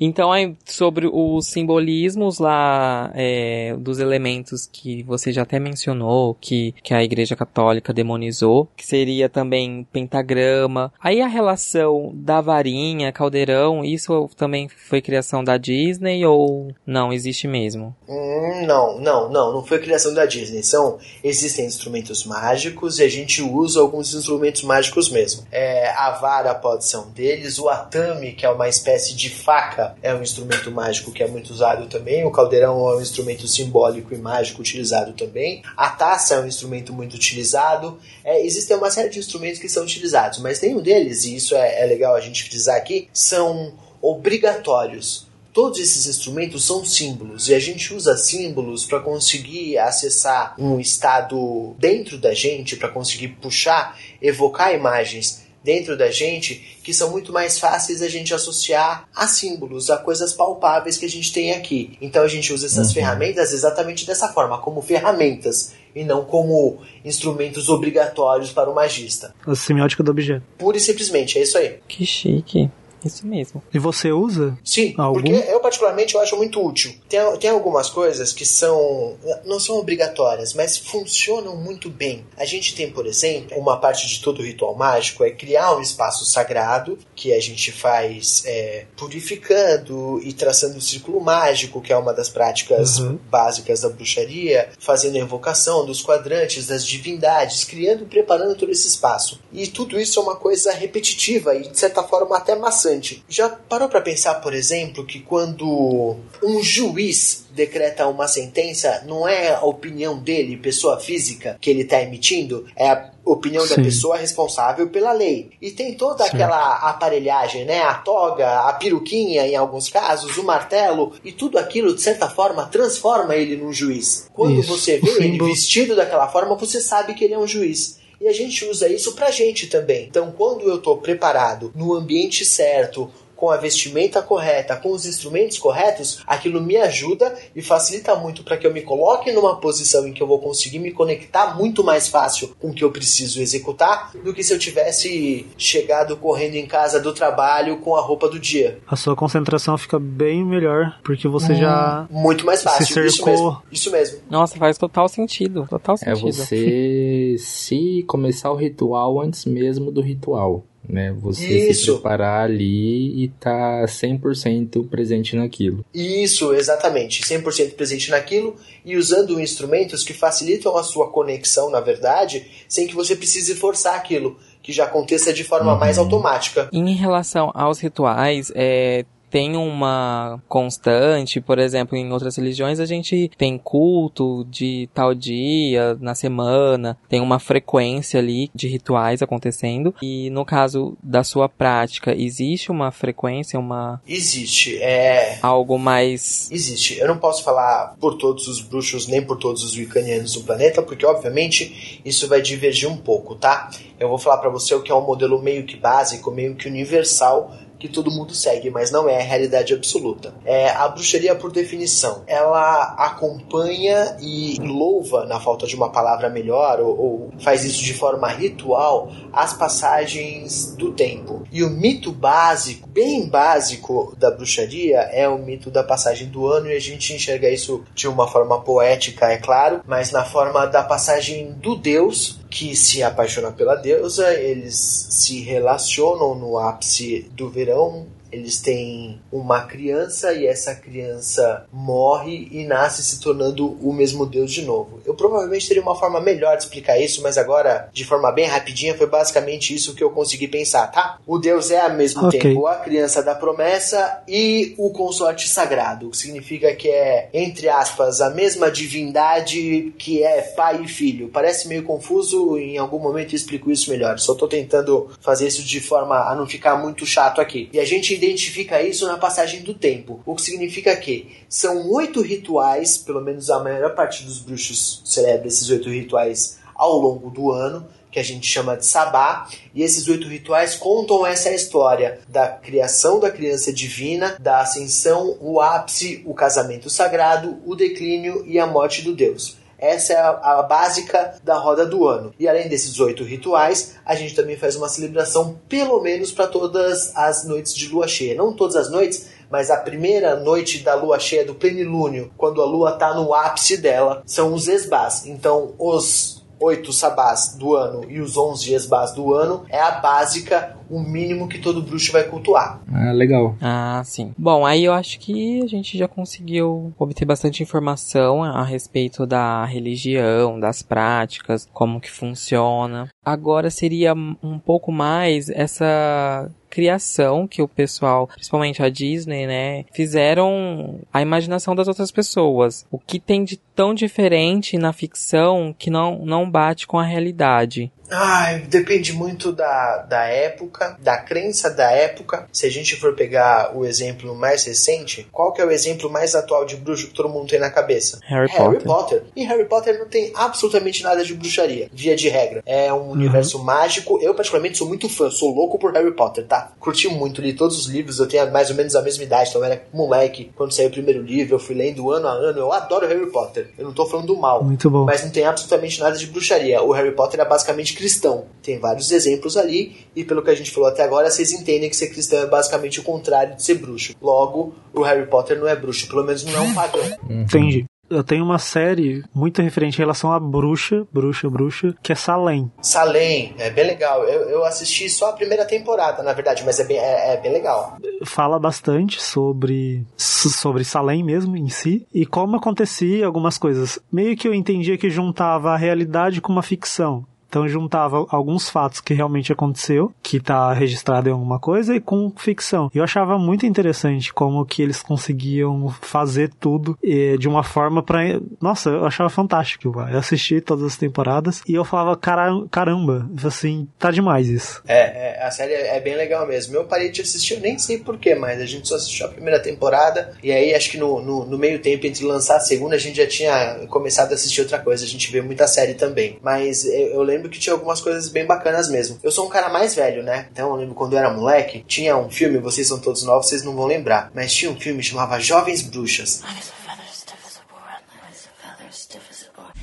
então, sobre os simbolismos lá é, dos elementos que você já até mencionou, que, que a Igreja Católica demonizou, que seria também pentagrama. Aí a relação da varinha, caldeirão, isso também foi criação da Disney ou não existe mesmo? Hum, não, não, não, não foi criação da Disney. São existem instrumentos mágicos e a gente usa alguns instrumentos mágicos mesmo. É, a vara pode ser um deles, o atame, que é uma espécie de faca é um instrumento mágico que é muito usado também. O caldeirão é um instrumento simbólico e mágico utilizado também. A taça é um instrumento muito utilizado. É, existem uma série de instrumentos que são utilizados, mas nenhum deles, e isso é, é legal a gente frisar aqui, são obrigatórios. Todos esses instrumentos são símbolos e a gente usa símbolos para conseguir acessar um estado dentro da gente, para conseguir puxar, evocar imagens dentro da gente que são muito mais fáceis a gente associar a símbolos, a coisas palpáveis que a gente tem aqui. Então a gente usa essas uhum. ferramentas exatamente dessa forma, como ferramentas e não como instrumentos obrigatórios para o magista. A semiótica do objeto. Pura e simplesmente, é isso aí. Que chique. Isso mesmo. E você usa? Sim, Algum? porque eu particularmente eu acho muito útil. Tem, tem algumas coisas que são não são obrigatórias, mas funcionam muito bem. A gente tem, por exemplo, uma parte de todo ritual mágico é criar um espaço sagrado que a gente faz é, purificando e traçando um círculo mágico, que é uma das práticas uhum. básicas da bruxaria, fazendo a invocação dos quadrantes, das divindades, criando e preparando todo esse espaço. E tudo isso é uma coisa repetitiva e de certa forma até maçante interessante. Já parou para pensar, por exemplo, que quando um juiz decreta uma sentença, não é a opinião dele, pessoa física, que ele está emitindo, é a opinião Sim. da pessoa responsável pela lei. E tem toda Sim. aquela aparelhagem, né? A toga, a peruquinha em alguns casos, o martelo, e tudo aquilo, de certa forma, transforma ele num juiz. Quando Isso. você vê ele vestido daquela forma, você sabe que ele é um juiz e a gente usa isso pra gente também. Então, quando eu tô preparado no ambiente certo, com a vestimenta correta, com os instrumentos corretos, aquilo me ajuda e facilita muito para que eu me coloque numa posição em que eu vou conseguir me conectar muito mais fácil com o que eu preciso executar do que se eu tivesse chegado correndo em casa do trabalho com a roupa do dia. A sua concentração fica bem melhor porque você hum, já muito mais fácil. Se cercou. Isso mesmo. Isso mesmo. Nossa, faz total sentido, total é sentido. É você se começar o ritual antes mesmo do ritual né? Você Isso. se preparar ali e tá 100% presente naquilo. Isso, exatamente, 100% presente naquilo e usando instrumentos que facilitam a sua conexão, na verdade, sem que você precise forçar aquilo, que já aconteça de forma uhum. mais automática. Em relação aos rituais, é, tem uma constante, por exemplo, em outras religiões a gente tem culto de tal dia, na semana, tem uma frequência ali de rituais acontecendo. E no caso da sua prática, existe uma frequência, uma. Existe. É. Algo mais. Existe. Eu não posso falar por todos os bruxos, nem por todos os wicanianos do planeta, porque obviamente isso vai divergir um pouco, tá? Eu vou falar para você o que é um modelo meio que básico, meio que universal que todo mundo segue, mas não é a realidade absoluta. É, a bruxaria, por definição, ela acompanha e louva, na falta de uma palavra melhor, ou, ou faz isso de forma ritual, as passagens do tempo. E o mito básico, bem básico da bruxaria, é o mito da passagem do ano, e a gente enxerga isso de uma forma poética, é claro, mas na forma da passagem do Deus que se apaixona pela deusa, eles se relacionam no ápice do verão eles têm uma criança e essa criança morre e nasce se tornando o mesmo Deus de novo. Eu provavelmente teria uma forma melhor de explicar isso, mas agora, de forma bem rapidinha, foi basicamente isso que eu consegui pensar, tá? O Deus é ao mesmo Ok. tempo a criança da promessa e o consorte sagrado, o que significa que é, entre aspas, a mesma divindade que é pai e filho. Parece meio confuso, em algum momento eu explico isso melhor. Só tô tentando fazer isso de forma a não ficar muito chato aqui. E a gente identifica isso na passagem do tempo, o que significa que são oito rituais, pelo menos a maior parte dos bruxos celebra esses oito rituais ao longo do ano, que a gente chama de sabá, e esses oito rituais contam essa história da criação da criança divina, da ascensão, o ápice, o casamento sagrado, o declínio e a morte do Deus. Essa é a, a básica da roda do ano. E além desses oito rituais, a gente também faz uma celebração, pelo menos para todas as noites de lua cheia. Não todas as noites, mas a primeira noite da lua cheia do plenilúnio, quando a lua está no ápice dela, são os esbás. Então, os oito sabás do ano e os onze esbás do ano é a básica, o mínimo que todo bruxo vai cultuar. Ah, legal. Ah, sim. Bom, aí eu acho que a gente já conseguiu obter bastante informação a respeito da religião, das práticas, como que funciona. Agora seria um pouco mais essa criação que o pessoal, principalmente a Disney, né, fizeram a imaginação das outras pessoas. O que tem de tão diferente na ficção que não, não bate com a realidade. Ai, depende muito da, da época, da crença da época. Se a gente for pegar o exemplo mais recente, qual que é o exemplo mais atual de bruxo que todo mundo tem na cabeça? Harry, Harry Potter. Potter. E Harry Potter não tem absolutamente nada de bruxaria, via de regra. É um universo mágico. Eu, particularmente, sou muito fã, sou louco por Harry Potter, tá? Curti muito, li todos os livros, eu tenho mais ou menos a mesma idade, então eu era moleque quando saiu o primeiro livro, eu fui lendo ano a ano. Eu adoro Harry Potter. Eu não tô falando do mal. Muito bom. Mas não tem absolutamente nada de bruxaria. O Harry Potter é basicamente cristão. Tem vários exemplos ali, e pelo que a gente falou até agora, vocês entendem que ser cristão é basicamente o contrário de ser bruxo. Logo, o Harry Potter não é bruxo, pelo menos não é um pagão. Entendi. Eu tenho uma série muito referente em relação a bruxa, bruxa, bruxa, que é Salem. Salem, é bem legal. Eu, eu assisti só a primeira temporada, na verdade, mas é bem, é, é bem legal. Fala bastante sobre, sobre Salem mesmo em si e como acontecia algumas coisas. Meio que eu entendia que juntava a realidade com uma ficção. Então juntava alguns fatos que realmente aconteceu, que tá registrado em alguma coisa, e com ficção. E eu achava muito interessante como que eles conseguiam fazer tudo eh, de uma forma pra. Nossa, eu achava fantástico. Eu assisti todas as temporadas e eu falava, "Cara- caramba, assim, tá demais isso. É, é, a série é bem legal mesmo. Eu parei de assistir, nem sei porquê, mas a gente só assistiu a primeira temporada. E aí, acho que no, no, no meio tempo entre lançar a segunda, a gente já tinha começado a assistir outra coisa. A gente vê muita série também. Mas eu, eu lembro que tinha algumas coisas bem bacanas mesmo. Eu sou um cara mais velho, né? Então eu lembro quando eu era moleque, tinha um filme, vocês são todos novos, vocês não vão lembrar. Mas tinha um filme que chamava Jovens Bruxas.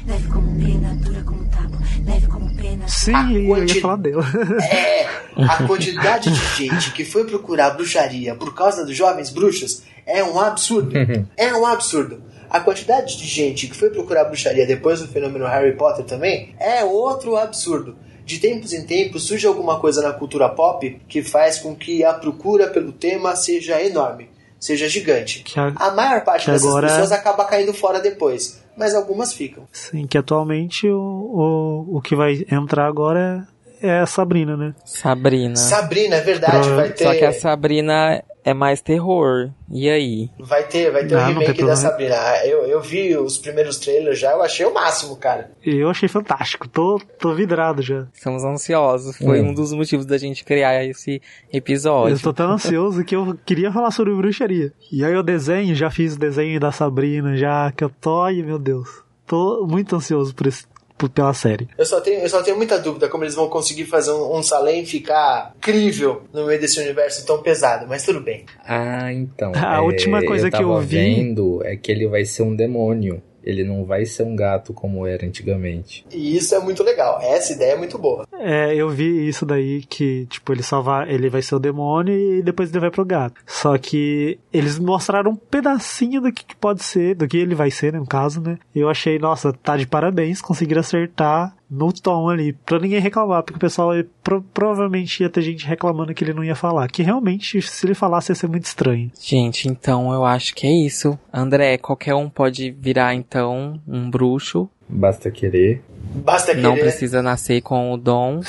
Leve como pena, dura como tapo. Leve como pena. Sim, A eu ia quanti- falar dela. É, a quantidade de gente que foi procurar bruxaria por causa dos jovens bruxos é um absurdo. É um absurdo. A quantidade de gente que foi procurar bruxaria depois do fenômeno Harry Potter também é outro absurdo. De tempos em tempos surge alguma coisa na cultura pop que faz com que a procura pelo tema seja enorme, seja gigante. A- A maior parte dessas agora- pessoas acaba caindo fora depois, mas algumas ficam. Sim, que atualmente o, o, o que vai entrar agora é a Sabrina, né? Sabrina. Sabrina, é verdade, Pra- vai ter. Só que a Sabrina é mais terror. E aí? Vai ter, vai ter Ah, o não remake tem da. Sabrina. Ah, Eu, eu vi os primeiros trailers já, eu achei o máximo, cara. Eu achei fantástico, tô, tô vidrado já. Estamos ansiosos. Foi Hum. um dos motivos da gente criar esse episódio. Eu tô tão ansioso que eu queria falar sobre bruxaria. E aí eu desenho, já fiz o desenho da Sabrina, já que eu tô, ai meu Deus. Tô muito ansioso por esse, pela série. Eu só tenho, eu só tenho muita dúvida como eles vão conseguir fazer um, um Salem ficar crível no meio desse universo tão pesado, mas tudo bem. Ah, então. A é, última coisa que eu vi- vendo é que ele vai ser um demônio. Ele não vai ser um gato como era antigamente. E isso é muito legal. Essa ideia é muito boa. É, eu vi isso daí que, tipo, ele só vai, ele vai ser o demônio e depois ele vai pro gato. Só que eles mostraram um pedacinho do que, que pode ser, do que ele vai ser, né, no caso, né? Eu achei, nossa, tá de parabéns, conseguiram acertar no tom ali, pra ninguém reclamar, porque o pessoal ia- pro- provavelmente ia ter gente reclamando que ele não ia falar. Que realmente, se ele falasse, ia ser muito estranho. Gente, então eu acho que é isso. André, qualquer um pode virar então um bruxo. Basta querer. Basta Não querer, precisa nascer com o dom.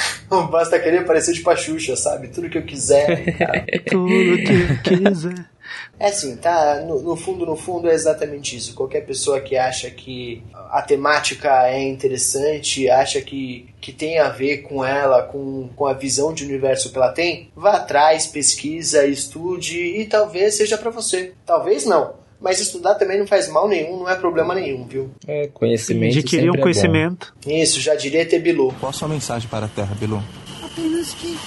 basta querer parecer tipo a Xuxa, sabe? Tudo que eu quiser. Tudo que quiser. É assim, tá? No, no fundo, no fundo é exatamente isso. Qualquer pessoa que acha que a temática é interessante, acha que, que tem a ver com ela, com, com a visão de universo que ela tem, vá atrás, pesquisa, estude e talvez seja pra você. Talvez não. Mas estudar também não faz mal nenhum, não é problema nenhum, viu? É, conhecimento Adquirir um é bom. conhecimento. Isso, já diria Tebilu. Qual a sua mensagem para a Terra, Bilu? Apenas que.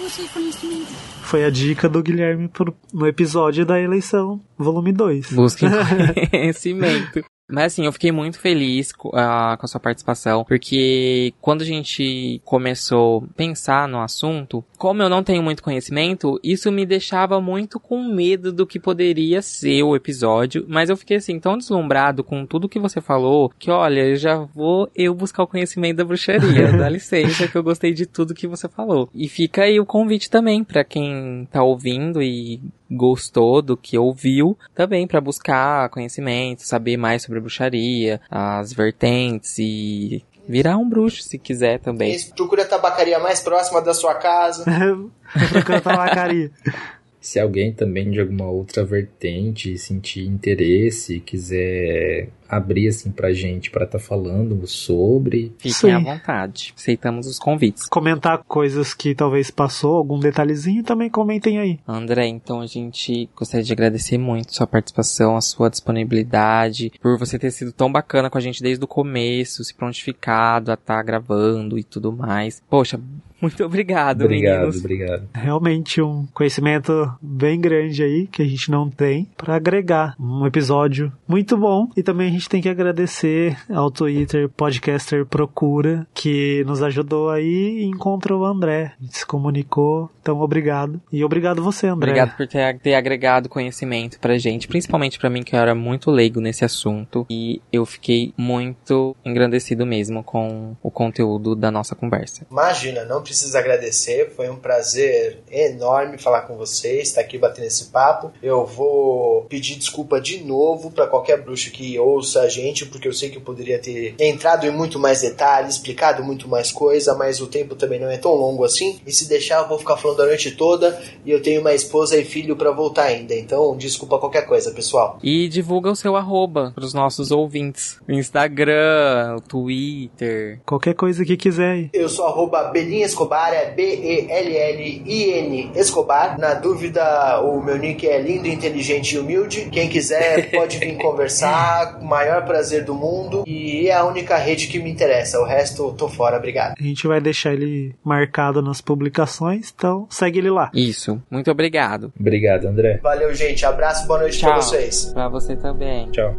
Você conhecimento. Foi a dica do Guilherme pro- no episódio da eleição, volume 2. Busquem conhecimento. Mas assim, eu fiquei muito feliz co- ah, com a sua participação, porque quando a gente começou a pensar no assunto, como eu não tenho muito conhecimento, isso me deixava muito com medo do que poderia ser o episódio, mas eu fiquei assim, tão deslumbrado com tudo que você falou, que olha, eu já vou eu buscar o conhecimento da bruxaria, dá licença que eu gostei de tudo que você falou. E fica aí o convite também pra quem tá ouvindo e gostou do que ouviu, também para buscar conhecimento, saber mais sobre a bruxaria, as vertentes e virar um bruxo se quiser também. Isso, Procure a tabacaria mais próxima da sua casa. Procurando tabacaria. Se alguém também de alguma outra vertente sentir interesse e quiser abrir assim pra gente pra tá falando sobre, Fiquem Sim. à vontade. Aceitamos os convites. Comentar coisas que talvez passou, algum detalhezinho, também comentem aí. André, então a gente gostaria de agradecer muito sua participação, a sua disponibilidade, por você ter sido tão bacana com a gente desde o começo, se prontificado a estar gravando e tudo mais. Poxa, muito obrigado, obrigado, meninos. obrigado. Realmente um conhecimento bem grande aí que a gente não tem pra agregar. Um episódio muito bom e também a gente tem que agradecer ao Twitter Podcaster Procura que nos ajudou aí e encontrou o André. A gente se comunicou, então obrigado. E obrigado você, André. Obrigado por ter, ter agregado conhecimento pra gente, principalmente pra mim que eu era muito leigo nesse assunto e eu fiquei muito engrandecido mesmo com o conteúdo da nossa conversa. Imagina, não precisa agradecer. Foi um prazer enorme falar com vocês, estar aqui batendo esse papo. Eu vou pedir desculpa de novo para qualquer bruxo que ouça a gente, porque eu sei que eu poderia ter entrado em muito mais detalhes, explicado muito mais coisa, mas o tempo também não é tão longo assim. E se deixar, eu vou ficar falando a noite toda e eu tenho uma esposa e filho para voltar ainda. Então, desculpa qualquer coisa, pessoal. E divulga o seu arroba pros nossos ouvintes. Instagram, Twitter. Qualquer coisa que quiser aí. Eu sou arroba Belin Escobar, é B-E-L-L-I-N Escobar. Na dúvida, o meu nick é lindo, inteligente e humilde. Quem quiser pode vir conversar, com o maior prazer do mundo. E é a única rede que me interessa, o resto tô fora, obrigado. A gente vai deixar ele marcado nas publicações, então segue ele lá. Isso. Muito obrigado. Obrigado, André. Valeu, gente. Abraço, boa noite pra Tchau. vocês. Pra você também. Tchau.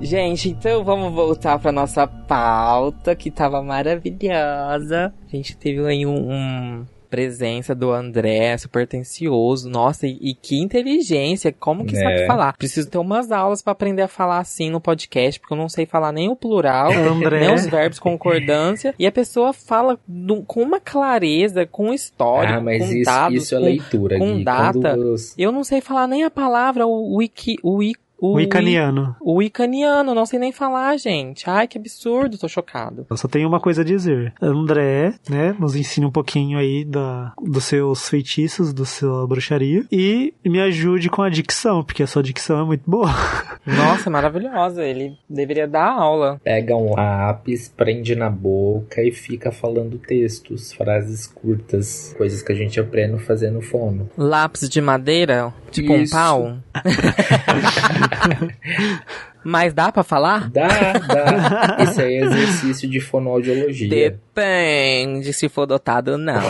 Gente, então vamos voltar pra nossa pauta que tava maravilhosa. A gente teve aí um, um presença do André, super atencioso. Nossa, e, e que inteligência, como que É. sabe falar? Preciso ter umas aulas pra aprender a falar assim no podcast, porque eu não sei falar nem o plural, André. nem os verbos concordância. E a pessoa fala do- com uma clareza, com história, ah, mas com isso, dados, isso é com- leitura, com Gui. data. Quando os- Eu não sei falar nem a palavra, o wiki, o wiki, o O Icaniano. o Icaniano, não sei nem falar, gente. Ai, que absurdo, tô chocado. Eu só tenho uma coisa a dizer. André, né, nos ensina um pouquinho aí da, dos seus feitiços, da sua bruxaria. E me ajude com a dicção, porque a sua dicção é muito boa. Nossa, maravilhosa. Ele deveria dar aula. Pega um lápis, prende na boca e fica falando textos, frases curtas, coisas que a gente aprende fazendo fono. Lápis de madeira, tipo um Isso. pau. Mas dá pra falar? Dá, dá. Isso aí é exercício de fonoaudiologia. Depende se for dotado ou não.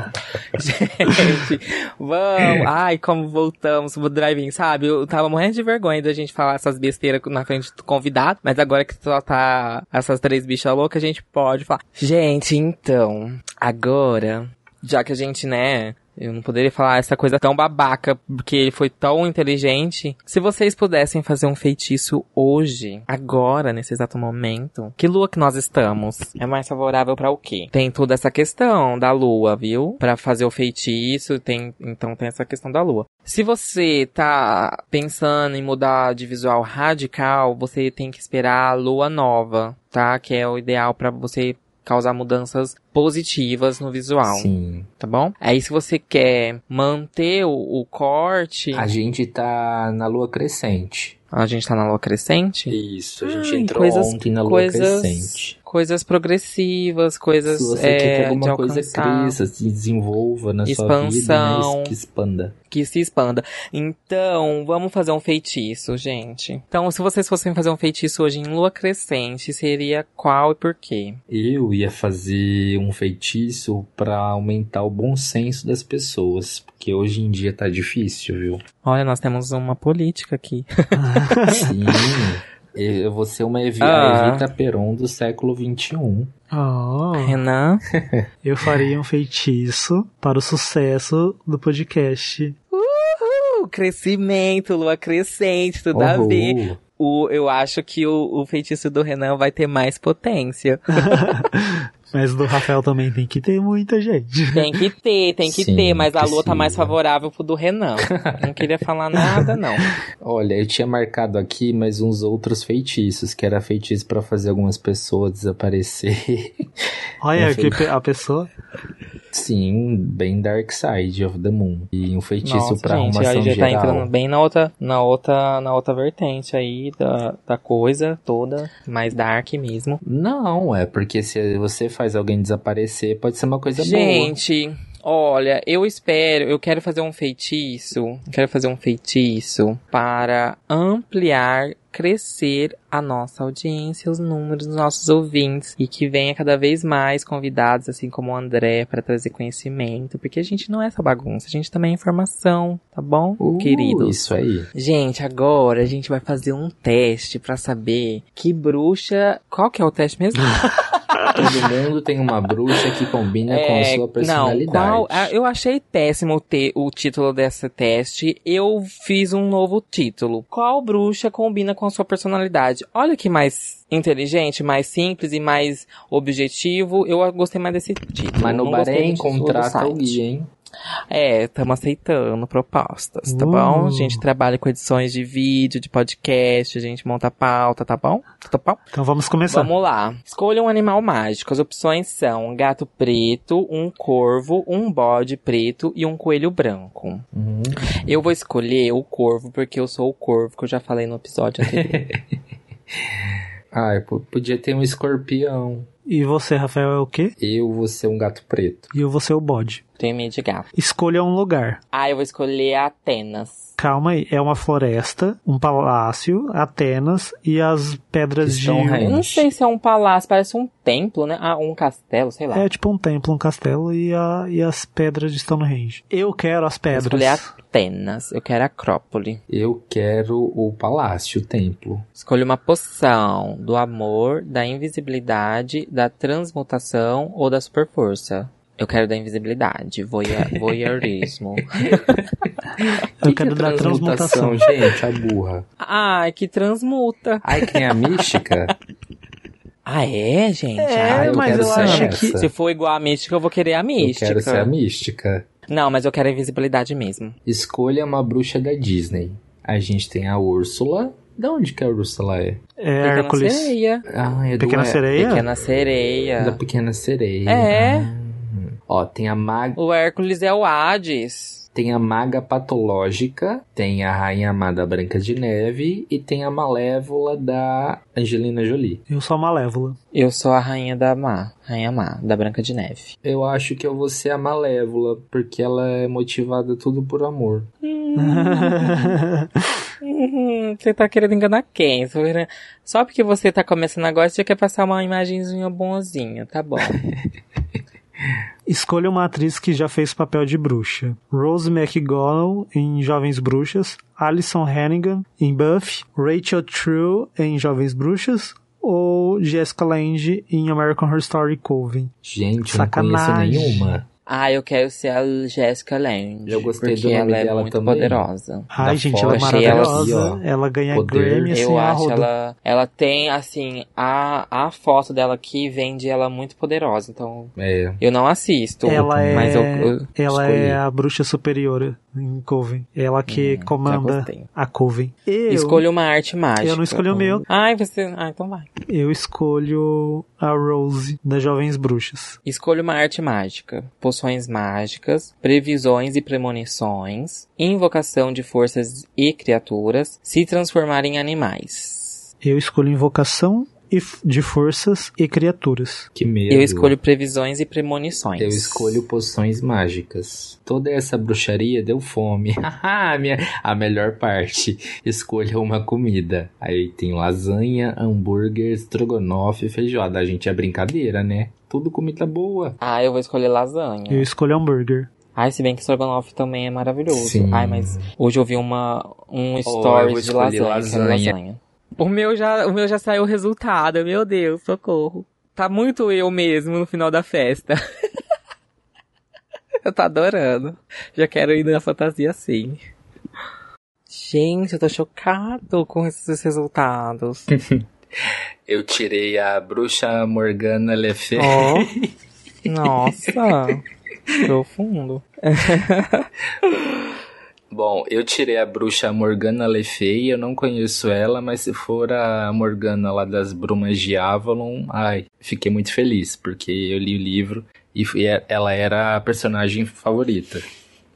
gente, vamos. Ai, como voltamos pro drive-in, sabe? Eu tava morrendo de vergonha da gente falar essas besteiras na frente do convidado, mas agora que só tá essas três bichas loucas, a gente pode falar. Gente, então, agora, já que a gente, né, Eu não poderia falar essa coisa tão babaca, porque ele foi tão inteligente. Se vocês pudessem fazer um feitiço hoje, agora, nesse exato momento, que lua que nós estamos? É mais favorável pra o quê? Tem toda essa questão da lua, viu? Pra fazer o feitiço, tem, então tem essa questão da lua. Se você tá pensando em mudar de visual radical, você tem que esperar a lua nova, tá? Que é o ideal pra você causar mudanças positivas no visual, Sim. tá bom? Aí se você quer manter o, o corte, A gente tá na lua crescente. a gente tá na lua crescente. Isso, a gente Ai, entrou coisas- ontem na lua coisas- crescente. Coisas progressivas, coisas Se você é, quer que de alguma coisa cresça, se desenvolva na sua vida, Expansão. né, que expanda. que se expanda. Então, vamos fazer um feitiço, gente. Então, se vocês fossem fazer um feitiço hoje em lua crescente, seria qual e por quê? Eu ia fazer um feitiço pra aumentar o bom senso das pessoas, porque hoje em dia tá difícil, viu? Olha, nós temos uma política aqui. Sim. Eu vou ser uma Evi Ah. a Evita Peron do século XXI. Oh, Renan, eu faria um feitiço para o sucesso do podcast. o crescimento, lua crescente, tudo a Uhul. ver. O, eu acho que o, o feitiço do Renan vai ter mais potência. Mas do Rafael também tem que ter muita gente. Tem que ter, tem que Sim, ter, mas a lua tá mais favorável pro do Renan. Não queria falar nada, não. Olha, eu tinha marcado aqui mais uns outros feitiços, que era feitiço pra fazer algumas pessoas desaparecer. Olha Um que a pessoa. Sim, bem Dark Side of the Moon. E um feitiço gente, arrumação aí já tá geral. entrando bem na outra, na outra, na outra vertente aí da, da coisa toda, mais dark mesmo. Não, é porque se você faz alguém desaparecer, pode ser uma coisa boa. Gente, olha, eu espero, eu quero fazer um feitiço, quero fazer um feitiço para ampliar, crescer a nossa audiência, os números dos nossos ouvintes e que venha cada vez mais convidados, assim como o André, para trazer conhecimento, porque a gente não é essa bagunça, a gente também é informação, tá bom, Uh, queridos? Isso aí. Gente, agora a gente vai fazer um teste pra saber que bruxa. Qual que é o teste mesmo? Todo mundo tem uma bruxa que combina com a É, sua Não, personalidade. qual, ah, eu achei péssimo ter o título desse teste. Eu fiz um novo título. Qual bruxa combina com a sua personalidade? Olha que mais inteligente, mais simples e mais objetivo. Eu gostei mais desse título. Mas no Não Bahrein contrata hein? É, estamos aceitando propostas, tá Uh. bom? A gente trabalha com edições de vídeo, de podcast, a gente monta pauta, tá bom? Tá bom? Então vamos começar. Vamos lá. Escolha um animal mágico. As opções são um gato preto, um corvo, um bode preto e um coelho branco. Uhum. Eu vou escolher o corvo porque eu sou o corvo que eu já falei no episódio anterior. Ah, p- podia ter um escorpião. E você, Rafael, é o quê? Eu vou ser um gato preto. E eu vou ser o bode. Tenho medo de gato. Escolha um lugar. Ah, eu vou escolher Atenas. Calma aí, é uma floresta, um palácio, Atenas e as pedras de. Stonehenge. Eu não sei se é um palácio, parece um templo, né? Ah, um castelo, sei lá. É tipo um templo, um castelo e, a, e as pedras de Stonehenge. Eu quero as Vou pedras. escolher Atenas. Eu quero Acrópole. Eu quero o palácio, o templo. Escolha uma poção do amor, da invisibilidade, da transmutação ou da superforça. Eu quero da invisibilidade, voyeur, voyeurismo. Eu Que quero que é da transmutação. gente, a burra. Ai, que transmuta. Ai, que nem a mística? Ah, é, gente? É, Ai, eu mas quero eu ser acho essa. que- Se for igual a mística, eu vou querer a Eu mística. quero ser a mística. Não, mas eu quero a invisibilidade mesmo. Escolha uma bruxa da Disney. A gente tem a Úrsula. Da onde que a Úrsula é? É Pequena Hércules. sereia. Ah, é do Pequena é- sereia? Pequena sereia. Da Pequena Sereia. É. Ah. Ó, tem a maga, O Hércules é o Hades. tem a maga patológica, tem a rainha amada Branca de Neve e tem a malévola da Angelina Jolie. Eu sou a Malévola. Eu sou a rainha da Má. Rainha Má, da Branca de Neve. Eu acho que eu vou ser a malévola, porque ela é motivada tudo por amor. Uhum, você tá querendo enganar quem? Só querendo- Só porque você tá começando agora, você quer passar uma imagenzinha bonzinha, tá bom. Escolha uma atriz que já fez papel de bruxa. Rose McGowan em Jovens Bruxas, Alison Hannigan em Buffy, Rachel True em Jovens Bruxas ou Jessica Lange em American Horror Story Coven. Gente, eu não Sacanagem. conheço nenhuma. Ah, eu quero ser a Jessica Lange. Eu gostei porque do nome ela é dela muito também. poderosa. Ai, gente, ela é ela maravilhosa. assim, ó, Ela ganha poder. Grammy assim, eu a acho ela. Ela tem, assim, a, a foto dela aqui vende ela muito poderosa. Então, É, eu não assisto. Ela é, mas eu, eu ela escolhi. é a bruxa superior em Coven. Ela que Hum, comanda a Coven. Eu, escolho uma arte mágica. Eu não escolhi o meu. Ai, você. Ah, então vai. eu escolho a Rose das Jovens Bruxas. Escolha uma arte mágica. Poções mágicas, previsões e premonições, invocação de forças e criaturas, se transformar em animais. Eu escolho invocação e de forças e criaturas. que medo. Eu escolho previsões e premonições. Eu escolho poções mágicas. Toda essa bruxaria deu fome. Minha... A melhor parte. Escolha uma comida. Aí tem lasanha, hambúrguer, estrogonofe, feijoada. A gente é brincadeira, né? Tudo comida boa. Ah, eu vou escolher lasanha. Eu escolho hambúrguer. Ai, se bem que estrogonofe também é maravilhoso. Sim. Ai, mas hoje eu vi uma, um stories vou de escolher lasanha, lasanha. O meu, já, o meu já saiu o resultado, meu Deus, socorro. Tá muito eu mesmo no final da festa. eu tô adorando. Já quero ir na fantasia assim. Gente, eu tô chocado com esses resultados. Eu tirei a bruxa Morgana Le Fay. Ó, Nossa, profundo. Bom, eu tirei a bruxa Morgana Le Fay, eu não conheço ela, mas se for a Morgana lá das Brumas de Avalon, ai, fiquei muito feliz, porque eu li o livro e f- e é- ela era a personagem favorita.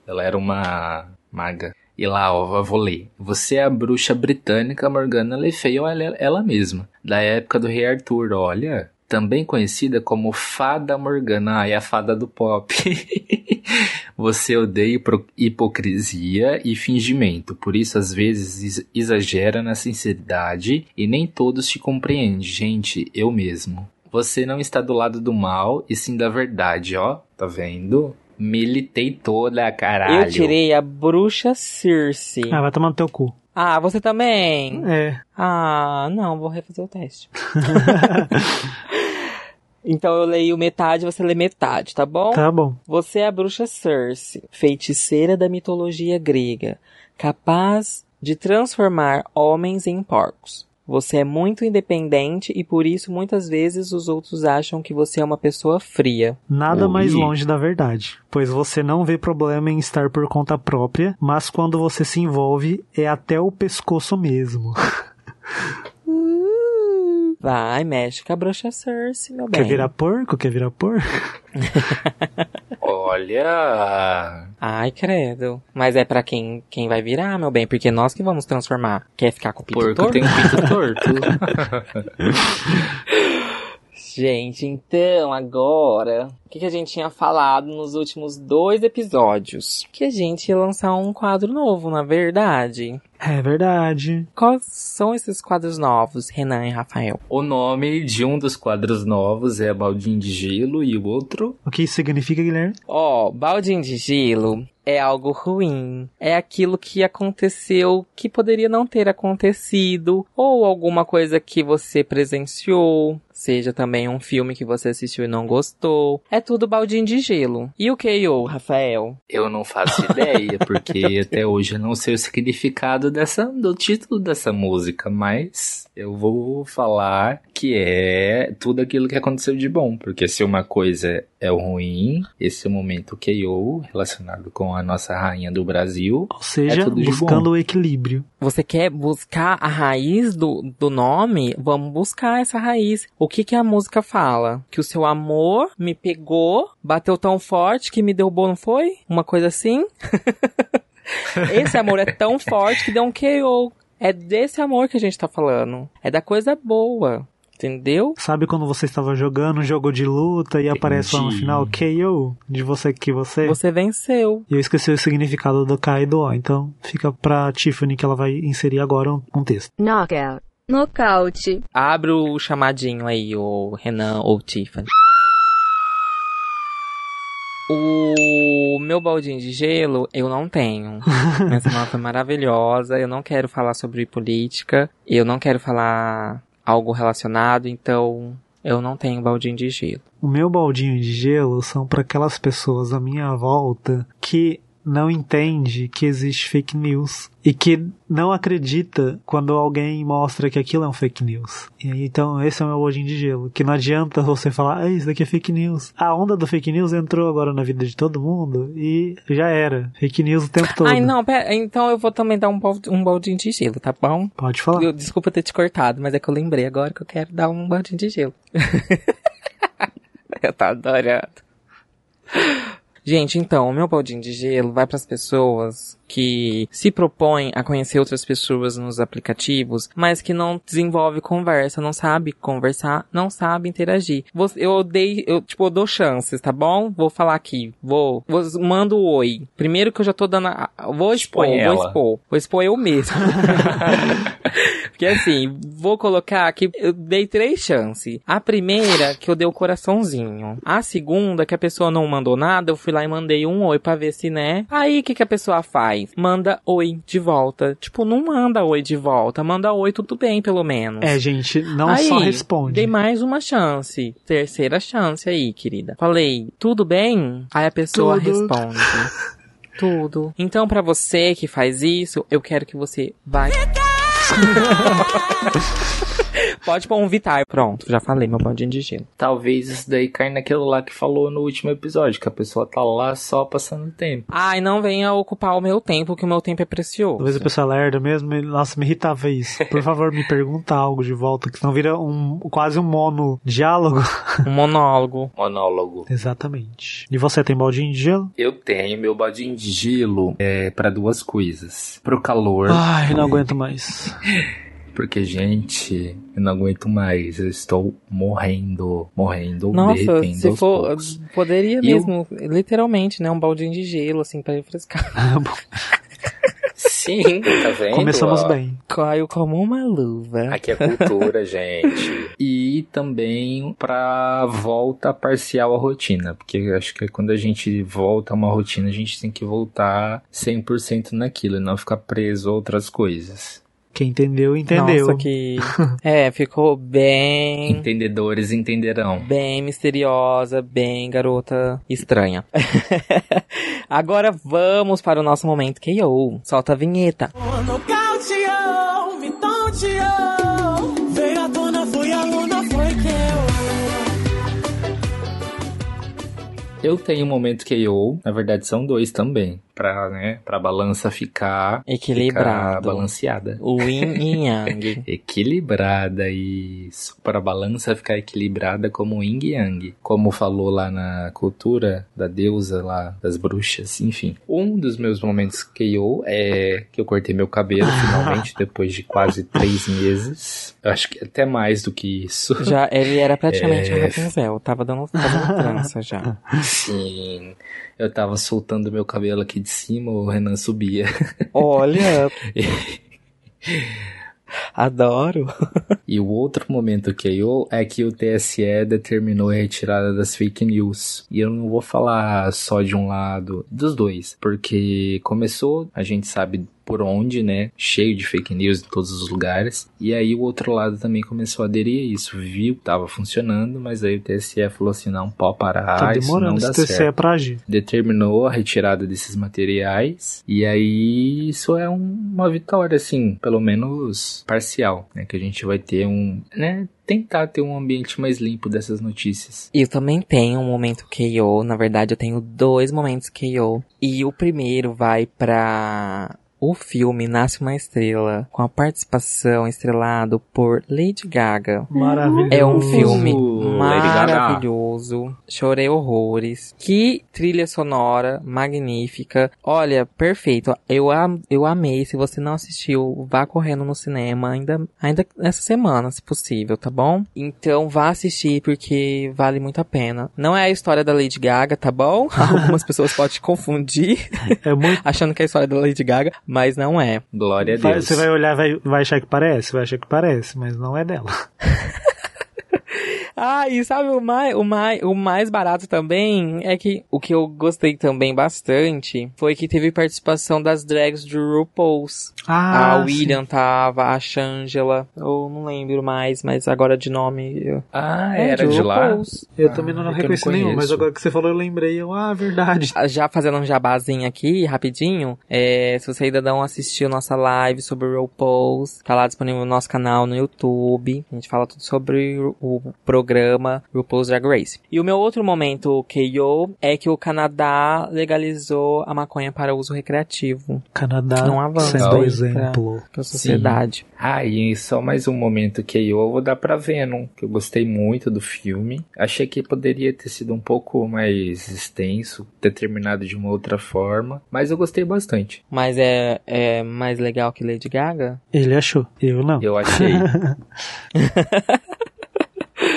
Ela era uma maga. E lá, ó, vou ler. Você é a bruxa britânica Morgana Le Fay, ou ela, ela mesma, da época do rei Arthur, olha. Também conhecida como Fada Morgana, ai, a fada do pop. Você odeia hipocrisia e fingimento, por isso às vezes ex- exagera na sinceridade e nem todos te compreendem. Gente, eu mesmo. Você não está do lado do mal e sim da verdade, ó. Tá vendo? Militei toda, caralho. Eu tirei a bruxa Circe. ah, vai tomar no teu cu. Ah, você também? É. Ah, não, vou refazer o teste. então eu leio metade, você lê metade, tá bom? Tá bom. Você é a bruxa Circe, feiticeira da mitologia grega, capaz de transformar homens em porcos. Você é muito independente e por isso muitas vezes os outros acham que você é uma pessoa fria. Nada Ui. mais longe da verdade, pois você não vê problema em estar por conta própria, mas quando você se envolve é até o pescoço mesmo. Vai, mexe com a bruxa Circe, meu bem. Quer virar porco? Quer virar porco? Olha. Ai, credo. Mas é pra quem, quem vai virar, meu bem, porque nós que vamos transformar. Quer ficar com o pinto Porco torto? tem um pinto torto. Gente, então, agora, o que, que a gente tinha falado nos últimos dois episódios? Que a gente ia lançar um quadro novo, na verdade. É verdade. Quais são esses quadros novos, Renan e Rafael? o nome de um dos quadros novos é Baldinho de Gelo e o outro O que isso significa, Guilherme? Ó, baldinho de gelo é algo ruim. É aquilo que aconteceu que poderia não ter acontecido. Ou alguma coisa que você presenciou. Seja também um filme que você assistiu e não gostou. É tudo baldinho de gelo. E o KO, Rafael? Eu não faço ideia, porque até hoje eu não sei o significado dessa, do título dessa música, mas eu vou falar que é tudo aquilo que aconteceu de bom. Porque se uma coisa é o ruim, esse é o momento KO, relacionado com a nossa rainha do Brasil. Ou seja, É tudo de buscando o equilíbrio. Você quer buscar a raiz do, do nome? Vamos buscar essa raiz. O que que a música fala? Que o seu amor me pegou, bateu tão forte que me deu bom, não foi? Uma coisa assim? Esse amor é tão forte que deu um KO. É desse amor que a gente tá falando. É da coisa boa. Entendeu? Sabe quando você estava jogando um jogo de luta e aparece lá no Entendi. final KO de você que você? Você venceu. E eu esqueci o significado do K e do O, então fica pra Tiffany que ela vai inserir agora um, um texto. Knockout. Nocaute. Abre o chamadinho aí, o Renan ou Tiffany. O meu baldinho de gelo eu não tenho. Minha semana foi maravilhosa. Eu não quero falar sobre política. Eu não quero falar algo relacionado. Então, Eu não tenho baldinho de gelo. O meu baldinho de gelo são para aquelas pessoas à minha volta que não entende que existe fake news e que não acredita quando alguém mostra que aquilo é um fake news. E então, esse é o meu baldinho de gelo. Que não adianta você falar, ah, isso daqui é fake news. A onda do fake news entrou agora na vida de todo mundo e já era. Fake news o tempo todo. Ai, não, pera, então eu vou também dar um, um baldinho de gelo, tá bom? Pode falar. Eu- desculpa ter te cortado, mas é que eu lembrei agora que eu quero dar um baldinho de gelo. eu tô adorando. Gente, então, o meu baldinho de gelo vai para as pessoas que se propõem a conhecer outras pessoas nos aplicativos, mas que não desenvolve conversa, não sabe conversar, não sabe interagir. Eu dei, eu tipo, eu dou chances, tá bom? Vou falar aqui, vou, vou mando o oi. Primeiro que eu já tô dando, a, vou expor, Expõe vou ela. expor, vou expor eu mesmo. Porque assim, vou colocar que eu dei três chances. A primeira, que eu dei o coraçãozinho. A segunda, que a pessoa não mandou nada, eu fui lá e mandei um oi pra ver se, né? Aí, o que, que a pessoa faz? Manda oi de volta. Tipo, não manda oi de volta, manda oi tudo bem, pelo menos. É, gente, não aí, só responde. Dei mais uma chance. Terceira chance aí, querida. Falei, tudo bem? Aí a pessoa Tudo. responde. Tudo. Então, pra você que faz isso, eu quero que você vai. Pode pôr um Vitar. Pronto, já falei meu bandinho de gelo. Talvez isso daí caia naquilo lá que falou no último episódio, que a pessoa tá lá só passando tempo. Ai, não venha ocupar o meu tempo, que o meu tempo é precioso. Talvez a pessoa lerda mesmo, e- nossa, me irritava isso. Por favor, me pergunta algo de volta, que senão vira um, quase um mono diálogo. Um monólogo. Monólogo. Exatamente. E você tem baldinho de gelo? Eu tenho meu baldinho de gelo é para duas coisas. Pro calor, Ai, não aguento mais. Porque gente, eu não aguento mais. Eu estou morrendo, morrendo, Nossa, derretendo se aos for. poucos. Poderia Eu- mesmo, literalmente, né? Um baldinho de gelo, assim, pra refrescar. Sim, tá vendo? Começamos ó? bem. Caiu como uma luva. Aqui é cultura, gente. E também pra volta parcial à rotina. Porque eu acho que quando a gente volta a uma rotina, a gente tem que voltar 100% naquilo e não ficar preso a outras coisas. Quem entendeu, entendeu. Nossa, que. É, ficou bem. Entendedores entenderão. Bem misteriosa, bem garota estranha. Agora vamos para o nosso momento KO. Solta a vinheta. Nocauteou, me Eu tenho um momento KO, na verdade são dois também. Pra, né, pra balança ficar, Equilibrado. ficar balanceada. O Yin e Yang. Equilibrada isso. Para a balança ficar equilibrada como o Yin e Yang. Como falou lá na cultura da deusa lá, das bruxas, enfim. Um dos meus momentos KO é que eu cortei meu cabelo finalmente, depois de quase três meses. Eu acho que até mais do que isso. Já ele era praticamente É. um Rapunzel. Tava dando fazendo trança já. Sim. Eu tava soltando meu cabelo aqui de cima, o Renan subia. Olha. Adoro. E o outro momento que eu é que o TSE determinou a retirada das fake news. E eu não vou falar só de um lado, dos dois, porque começou, a gente sabe por onde, né? Cheio de fake news em todos os lugares. E aí o outro lado também começou a aderir a isso, viu que tava funcionando, mas aí o TSE falou assim: não, pode parar, Tá isso não demorando dá esse TCE certo pra agir. determinou a retirada desses materiais e aí isso é um- uma vitória assim, pelo menos parcial, né, que a gente vai ter um, né, tentar ter um ambiente mais limpo dessas notícias. Eu também tenho um momento KO. Na verdade, eu tenho dois momentos KO. E o primeiro vai pra o filme Nasce uma Estrela, com a participação estrelado por Lady Gaga. Maravilhoso. É um filme maravilhoso. Chorei horrores. Que trilha sonora magnífica. Olha, perfeito. Eu, am- eu amei. Se você não assistiu, vá correndo no cinema ainda, ainda essa semana, se possível, tá bom? Então vá assistir porque vale muito a pena. Não é a história da Lady Gaga, tá bom? Algumas pessoas podem confundir É muito. achando que é a história da Lady Gaga, mas não é. Glória a Deus. Você vai olhar, vai, vai achar que parece? Vai achar que parece, mas não é dela. Ah, e sabe o mais, o mais, o mais barato também é que o que eu gostei também bastante foi que teve participação das drags do RuPaul's. Ah, a William tava, a Shangela, eu não lembro mais, mas agora de nome. Eu... Ah, É, era de lá? RuPaul's. Eu também não Ah, é eu reconheci não nenhum, mas agora que você falou eu lembrei, eu, ah, verdade. Já fazendo um jabazinho aqui, rapidinho, é, se você ainda não assistiu nossa live sobre o RuPaul's, tá lá disponível no nosso canal no YouTube. A gente fala tudo sobre o, o programa RuPaul's Drag Race. E o meu outro momento KO é que o Canadá legalizou a maconha para uso recreativo Canadá Não avança sendo aí exemplo. para a sociedade. Ah, e só mais um momento que eu vou dar pra Venom, que eu gostei muito do filme. Achei que poderia ter sido um pouco mais extenso, ter terminado de uma outra forma, mas eu gostei bastante. Mas é, é mais legal que Lady Gaga? Ele achou, eu não. Eu achei.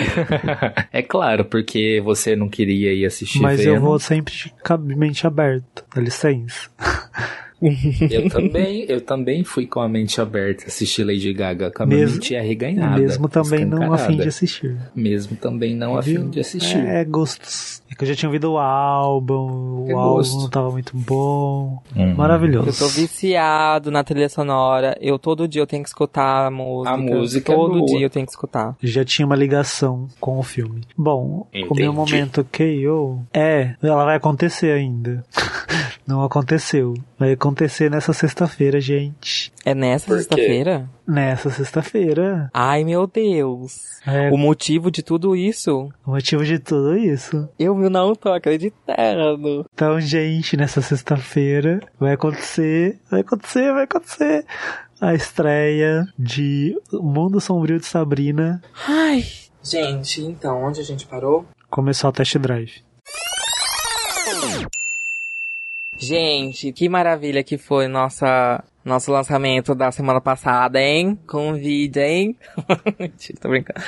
é claro, porque você não queria ir assistir Mas Venom. eu vou sempre de mente aberta, dá licença. Eu também, eu também fui com a mente aberta assistir Lady Gaga, com a minha Mesmo- mente arreganhada. Mesmo também não afim de assistir. Mesmo também não afim de assistir. É, gostos. É que eu já tinha ouvido o álbum, o É álbum gosto. não tava muito bom. Uhum. Maravilhoso. Eu tô viciado na trilha sonora. Eu todo dia eu tenho que escutar a música. A música é Todo boa. dia eu tenho que escutar. Já tinha uma ligação com o filme. Bom, o Entendi. meu momento KO é, ela vai acontecer ainda. não aconteceu. Vai acontecer nessa sexta-feira, gente. É nessa sexta-feira? Nessa sexta-feira. Ai, meu Deus. É O motivo de tudo isso? o motivo de tudo isso. Eu não tô acreditando. Então, gente, nessa sexta-feira vai acontecer, vai acontecer, vai acontecer a estreia de Mundo Sombrio de Sabrina. Ai. Gente, então, onde a gente parou? Começou a test drive. Gente, que maravilha que foi nossa, nosso lançamento da semana passada, hein? Mentira, tô brincando.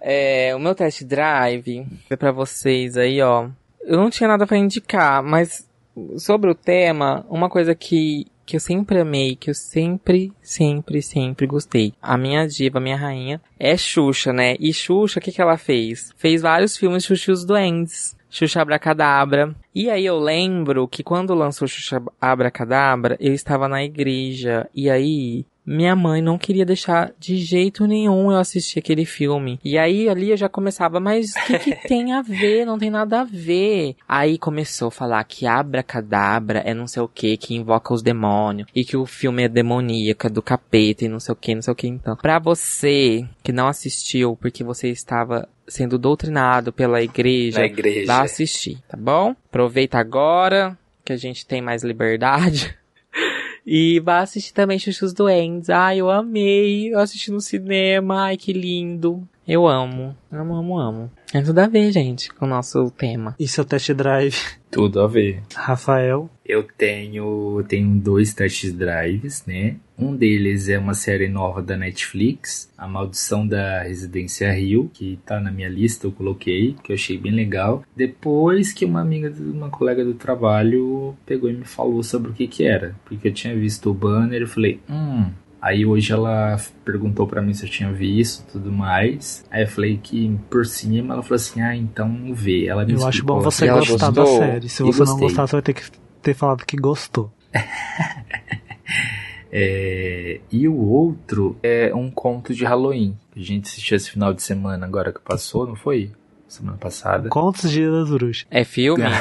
É, o meu test drive foi pra vocês aí, ó. Eu não tinha nada pra indicar, mas sobre o tema, uma coisa que, que eu sempre amei, que eu sempre, sempre, sempre gostei. A minha diva, a minha rainha, é Xuxa, né? E Xuxa, o que que ela fez? Fez vários filmes Xuxa e os Duendes. Xuxa Abracadabra. E aí eu lembro que quando lançou Xuxa Abracadabra, eu estava na igreja. E aí minha mãe não queria deixar de jeito nenhum eu assistir aquele filme. E aí ali eu já começava, mas o que, que tem a ver? Não tem nada a ver. Aí começou a falar que abracadabra é não sei o que, que invoca os demônios. E que o filme é demoníaco, é do capeta e não sei o que, não sei o que. Então, pra você que não assistiu porque você estava sendo doutrinado pela igreja, igreja. vá assistir, tá bom? Aproveita agora que a gente tem mais liberdade. E vá assistir também Xuxos Doentes. Ai, eu amei. Eu assisti no cinema. Ai, que lindo. Eu amo. Amo, amo, amo. É tudo a ver, gente, com o nosso tema. E seu test drive, Tudo a ver. Rafael? Eu tenho, tenho dois test drives, né? Um deles é uma série nova da Netflix, A Maldição da Residência Rio, que tá na minha lista, eu coloquei, que eu achei bem legal. Depois que uma amiga, de- uma colega do trabalho pegou e me falou sobre o que que era, porque eu tinha visto o banner e falei, hum. Aí hoje ela perguntou pra mim se eu tinha visto e tudo mais. Aí eu falei que por cima ela falou assim: "Ah, então vê". Ela me Eu acho bom você assim, gostar da série. Se você não gostar, você vai ter que ter falado que gostou. É, e o outro é um conto de Halloween. Que a gente assistiu esse final de semana agora que passou, não foi? Semana passada. Contos de das Bruxas. É filme?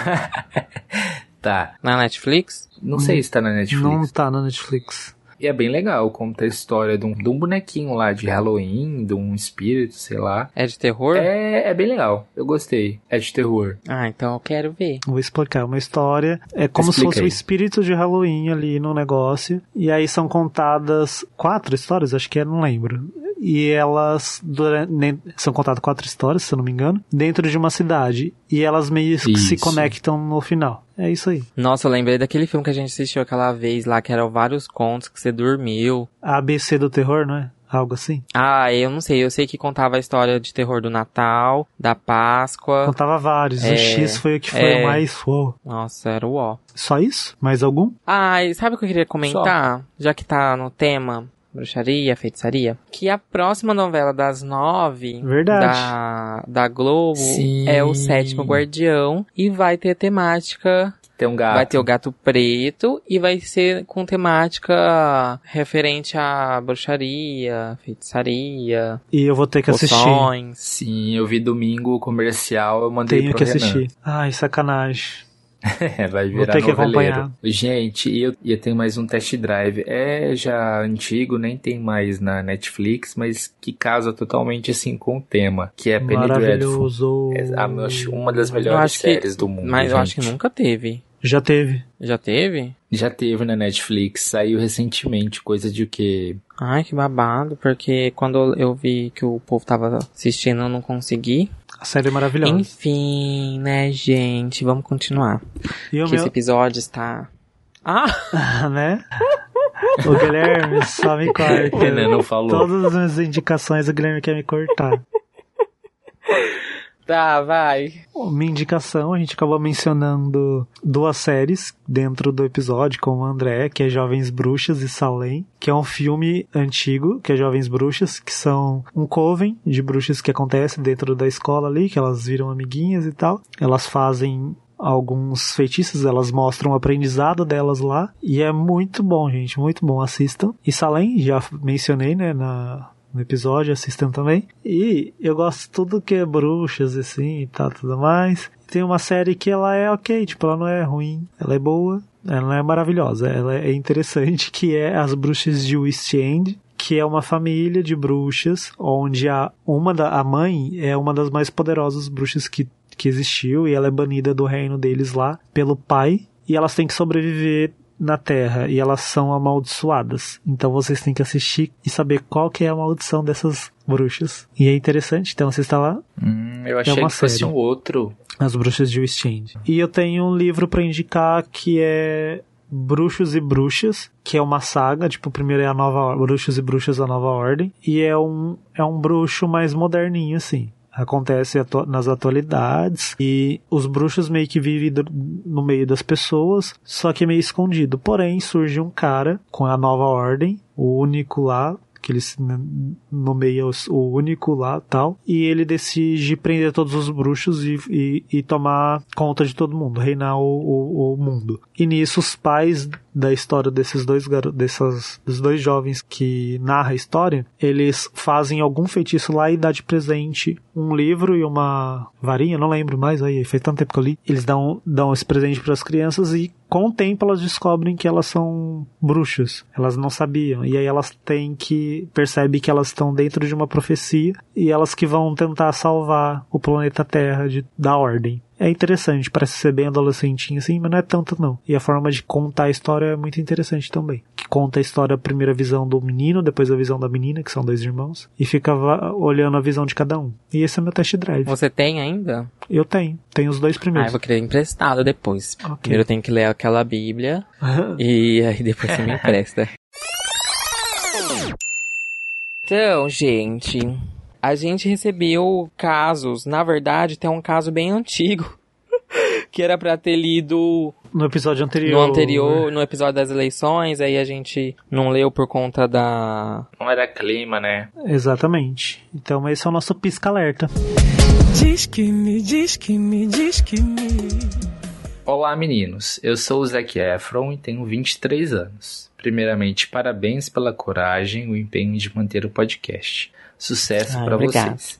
Tá. na Netflix? Não sei se tá na Netflix. Não tá na Netflix. E é bem legal, conta a história de um, de um bonequinho lá de Halloween, de um espírito, sei lá. É de terror? É, é bem legal, eu gostei. É de terror. Ah, então eu quero ver. Vou explicar. Uma história é como se Explica fosse o aí. espírito de Halloween ali no negócio. E aí são contadas quatro histórias, acho que é, não lembro. E elas dura- ne- são contadas quatro histórias, se eu não me engano, dentro de uma cidade. E elas meio que se conectam no final. É isso aí. Nossa, eu lembrei daquele filme que a gente assistiu aquela vez lá, que eram vários contos que você dormiu. A ABC do terror, não é? Algo assim. Ah, eu não sei. Eu sei que contava a história de terror do Natal, da Páscoa. Contava vários. É, o X foi o que foi é. o mais. Uou. Nossa, era o ó. Só isso? Mais algum? Ah, e sabe o que eu queria comentar? Já que tá no tema bruxaria, feitiçaria, que a próxima novela das nove Verdade. da, da Globo Sim. é o Sétimo Guardião e vai ter temática Tem um gato. Vai ter o gato preto e vai ser com temática referente à bruxaria, feitiçaria, E eu vou ter que assistir. poções. Sim, eu vi domingo o comercial, eu mandei Tenho pro que Renan. assistir. Ai, sacanagem. É, vai Vou virar ter que noveleiro. acompanhar. Gente, e eu, eu tenho mais um test drive. É já antigo, nem tem mais na Netflix, mas que casa totalmente assim com o tema, que é Penny Dreadful. Maravilhoso. É a- uma das melhores acho que- séries do mundo. Mas eu acho que gente. nunca teve. Já teve. Já teve? Já teve na Netflix, saiu recentemente, coisa de que Ai, que babado, porque quando eu vi que o povo tava assistindo, eu não consegui. A série é maravilhosa. Enfim, né, gente? Vamos continuar. E o Que meu... esse episódio está. Ah! né? O Guilherme só me corta. Renan não falou. Todas as minhas indicações o Guilherme quer me cortar. Tá, vai. Minha indicação, a gente acabou mencionando duas séries dentro do episódio com o André, que é Jovens Bruxas e Salem, que é um filme antigo, que é Jovens Bruxas, que são um coven de bruxas que acontece dentro da escola ali, que elas viram amiguinhas e tal. Elas fazem alguns feitiços, elas mostram o aprendizado delas lá, e é muito bom, gente, muito bom, assistam. E Salem, já mencionei, né, na, no episódio, assistam também. E eu gosto tudo que é bruxas, assim, e tal, tudo mais. Tem uma série que ela é ok, tipo, ela não é ruim, ela é boa, ela não é maravilhosa, ela é interessante, que é As Bruxas de West End, que é uma família de bruxas, onde a, uma da, a mãe é uma das mais poderosas bruxas que, que existiu, e ela é banida do reino deles lá pelo pai, e elas têm que sobreviver na Terra e elas são amaldiçoadas. Então vocês têm que assistir e saber qual que é a maldição dessas bruxas. E é interessante, então assista lá Hum, eu achei uma que fosse série. um outro. As Bruxas de West End. E eu tenho um livro pra indicar que é Bruxos e Bruxas, que é uma saga, tipo, o primeiro é a nova Bruxos e Bruxas a Nova Ordem, e é um é um bruxo mais moderninho assim. Acontece atu- nas atualidades e os bruxos meio que vivem no meio das pessoas, só que meio escondido. Porém, surge um cara com a nova ordem, o único lá, que ele se nomeia o único lá tal, e ele decide prender todos os bruxos e, e, e tomar conta de todo mundo, reinar o, o, o mundo. E nisso os pais da história desses dois dessas, dos dois jovens que narra a história, eles fazem algum feitiço lá e dá de presente um livro e uma varinha, não lembro mais, aí faz tanto tempo que eu li. Eles dão, dão esse presente para as crianças e com o tempo elas descobrem que elas são bruxas. Elas não sabiam. E aí elas têm que. percebe que elas estão dentro de uma profecia e elas que vão tentar salvar o planeta Terra de, da ordem. É interessante, parece ser bem adolescentinho assim, mas não é tanto não. E a forma de contar a história é muito interessante também. Que conta a história, a primeira visão do menino, depois a visão da menina, que são dois irmãos, e fica olhando a visão de cada um. E esse é meu test drive. Você tem ainda? Eu tenho, tenho os dois Ah, eu primeiros. vou querer emprestado depois. Ok. Primeiro eu tenho que ler aquela bíblia e aí depois você me empresta. Então, gente, a gente recebeu casos, na verdade tem um caso bem antigo, que era pra ter lido No episódio anterior. no anterior, no episódio das eleições, aí a gente não leu por conta da... Não era clima, né? Exatamente. Então esse é o nosso pisca-alerta. Diz que me, diz que me, diz que me. Olá, meninos. Eu sou o Zac Efron e tenho 23 anos. Primeiramente, parabéns pela coragem e o empenho de manter o podcast. Sucesso pra obrigado. vocês.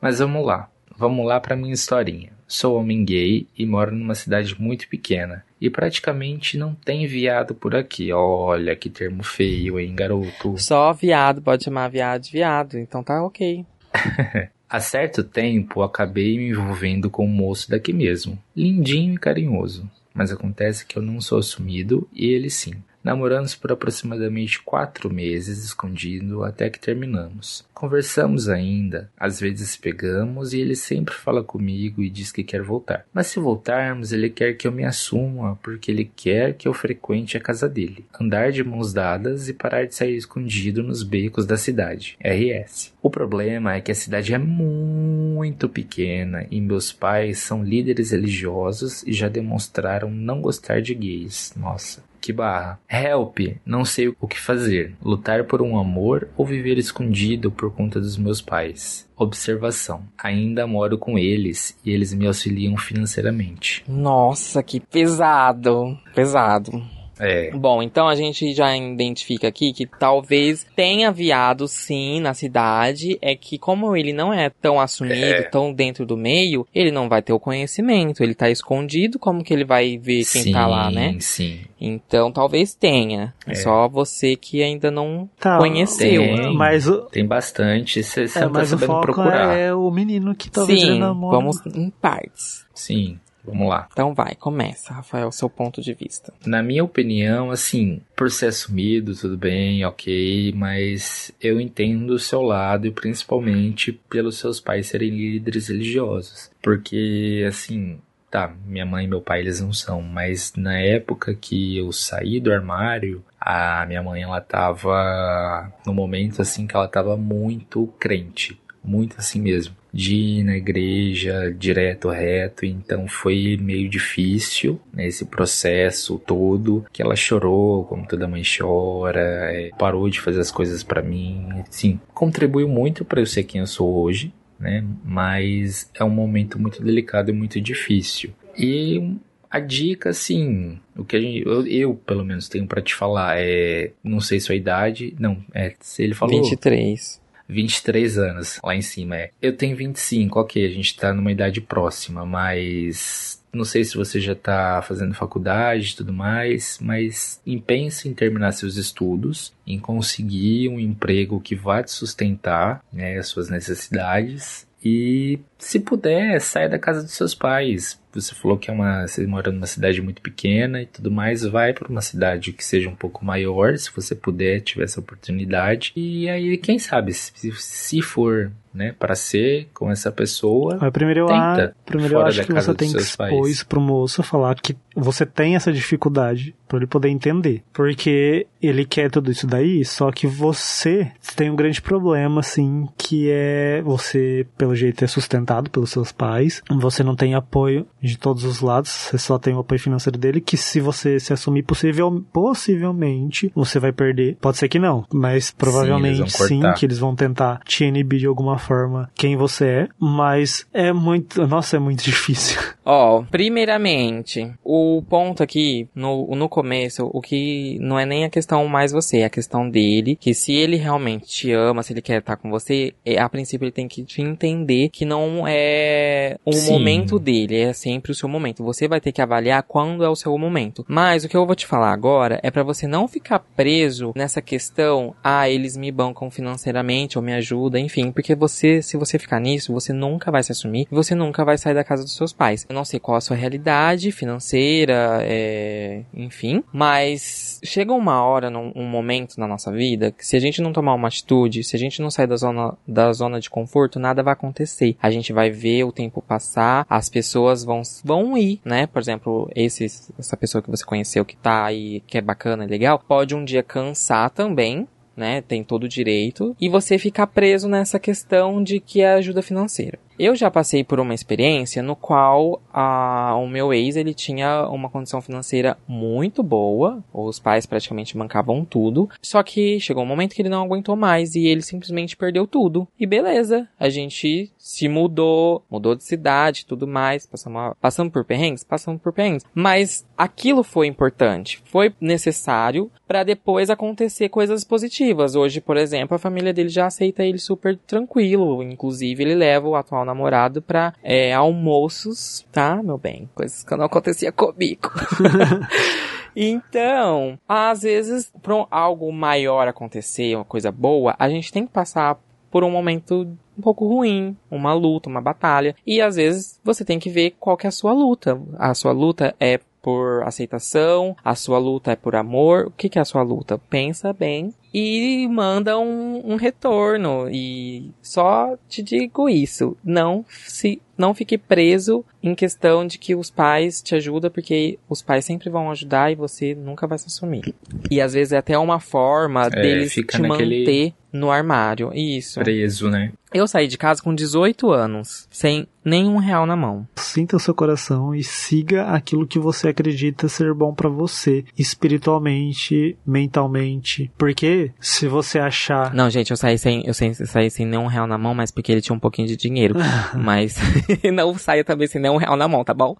Mas vamos lá. Vamos lá pra minha historinha. Sou homem gay e moro numa cidade muito pequena. E praticamente não tem viado por aqui. Olha que termo feio, hein, garoto? Só viado, pode chamar viado de viado, então tá ok. Há certo tempo, acabei me envolvendo com um moço daqui mesmo, lindinho e carinhoso. Mas acontece que eu não sou assumido e ele sim. Namoramos por aproximadamente quatro meses, escondido, até que terminamos. Conversamos ainda, às vezes pegamos e ele sempre fala comigo e diz que quer voltar. Mas se voltarmos, ele quer que eu me assuma, porque ele quer que eu frequente a casa dele. Andar de mãos dadas e parar de sair escondido nos becos da cidade. RS. O problema é que a cidade é muito pequena e meus pais são líderes religiosos e já demonstraram não gostar de gays. Nossa. Que barra. Help, não sei o que fazer. Lutar por um amor ou viver escondido por conta dos meus pais. Observação. Ainda moro com eles e eles me auxiliam financeiramente. Nossa, que pesado. Pesado. É. Bom, então a gente já identifica aqui que talvez tenha viado sim na cidade, é que como ele não é tão assumido, É. tão dentro do meio, ele não vai ter o conhecimento, ele tá escondido, como que ele vai ver quem sim, tá lá, né? Sim. Então talvez tenha. É, É. só você que ainda não Tá, conheceu. Tem. Mas, o- Tem bastante. Você é, não tá mas o sabendo foco procurar. é o menino que talvez ele Sim, vamos em partes. Sim. Vamos lá. Então vai, começa, Rafael, seu ponto de vista. Na minha opinião, assim, por ser assumido, tudo bem, ok, mas eu entendo o seu lado e principalmente pelos seus pais serem líderes religiosos. Porque, assim, tá, minha mãe e meu pai eles não são, mas na época que eu saí do armário, a minha mãe ela tava no momento assim que ela tava muito crente, muito assim mesmo. De ir na igreja direto, reto, então foi meio difícil né, esse processo todo. Que ela chorou, como toda mãe chora, é, parou de fazer as coisas pra mim. Sim, contribuiu muito pra eu ser quem eu sou hoje, né? Mas é um momento muito delicado e muito difícil. E a dica, assim, o que gente, eu, eu, pelo menos tenho pra te falar é, não sei sua idade, não, é, se ele falou 23. 23 anos lá em cima, é. Eu tenho 25, ok, a gente tá numa idade próxima, mas não sei se você já tá fazendo faculdade e tudo mais, mas pense em terminar seus estudos, em conseguir um emprego que vá te sustentar, né, as suas necessidades e se puder, saia da casa dos seus pais. Você falou que é uma, você mora numa cidade muito pequena e tudo mais, vai para uma cidade que seja um pouco maior, se você puder, tiver essa oportunidade. E aí, quem sabe, se, se for, né, para ser com essa pessoa, Mas primeiro eu, Tenta, a- primeiro eu acho que você tem que expor isso pro moço, falar que você tem essa dificuldade pra ele poder entender. Porque ele quer tudo isso daí, só que você tem um grande problema, assim, que é você, pelo jeito, é sustentado pelos seus pais, você não tem apoio de todos os lados, você só tem o apoio financeiro dele, que se você se assumir possível, possivelmente, você vai perder. Pode ser que não, mas provavelmente sim, cortar. que eles vão tentar te inibir de alguma forma quem você é, mas é muito, nossa, é muito difícil. Ó, primeiramente, o ponto aqui, no, no começo, o que não é nem a questão mais você, é a questão dele, que se ele realmente te ama, se ele quer estar com você, é, a princípio ele tem que te entender que não é o Sim. momento dele, é sempre o seu momento. Você vai ter que avaliar quando é o seu momento. Mas o que eu vou te falar agora é pra você não ficar preso nessa questão, ah, eles me bancam financeiramente ou me ajudam, enfim, porque você, se você ficar nisso, você nunca vai se assumir e você nunca vai sair da casa dos seus pais. Eu não sei qual a sua realidade financeira, é, enfim, mas chega uma hora, num, um momento na nossa vida, que se a gente não tomar uma atitude, se a gente não sair da zona, da zona de conforto, nada vai acontecer. A gente vai ver o tempo passar, as pessoas vão, vão ir, né? Por exemplo, esse, essa pessoa que você conheceu que tá aí, que é bacana, legal, pode um dia cansar também, né? Tem todo o direito. E você ficar preso nessa questão de que é ajuda financeira. Eu já passei por uma experiência no qual a, o meu ex ele tinha uma condição financeira muito boa, os pais praticamente bancavam tudo, só que chegou um momento que ele não aguentou mais e ele simplesmente perdeu tudo. E beleza, a gente se mudou, mudou de cidade, tudo mais, passamos, passamos por perrengues, passamos por perrengues, mas aquilo foi importante, foi necessário para depois acontecer coisas positivas. Hoje, por exemplo, a família dele já aceita ele super tranquilo, inclusive ele leva o atual namorado pra é, almoços, tá, meu bem? Coisas que não acontecia comigo. Então, às vezes, para um- algo maior acontecer, uma coisa boa, a gente tem que passar por um momento um pouco ruim, uma luta, uma batalha. E às vezes você tem que ver qual que é a sua luta. A sua luta é por aceitação, a sua luta é por amor. O que, que é a sua luta? Pensa bem e manda um, um retorno. E só te digo isso. Não se não fique preso em questão de que os pais te ajudam, porque os pais sempre vão ajudar e você nunca vai se assumir. E às vezes é até uma forma É, deles te manter no armário. Isso. preso, né? Eu saí de casa com 18 anos, sem nenhum real na mão. Sinta o seu coração e siga aquilo que você acredita ser bom pra você, espiritualmente, mentalmente. Porque se você achar Não, gente, eu saí sem, eu saí sem nenhum real na mão, mas porque ele tinha um pouquinho de dinheiro. mas não saia também sem nenhum real na mão, tá bom?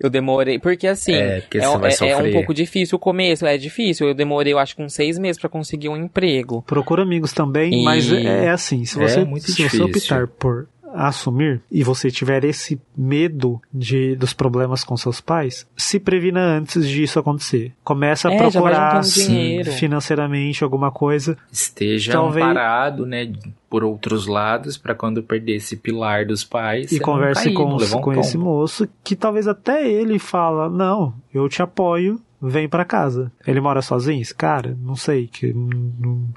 Eu demorei, porque assim, É, porque um- vai é- é um pouco difícil o começo, é difícil. Eu demorei, eu acho que uns seis meses pra conseguir um emprego. Procura amigos também, E- mas é, é assim, se É você, muito se você difícil. optar por assumir e você tiver esse medo de dos problemas com seus pais, se previna antes disso acontecer. Começa a É, procurar dinheiro. financeiramente alguma coisa. Esteja Talvez- amparado, né, por outros lados, pra quando perder esse pilar dos pais, e converse cair, com, um com esse moço que talvez até ele fala, não, eu te apoio, vem pra casa. Ele mora sozinho? Esse cara? Não sei, que não-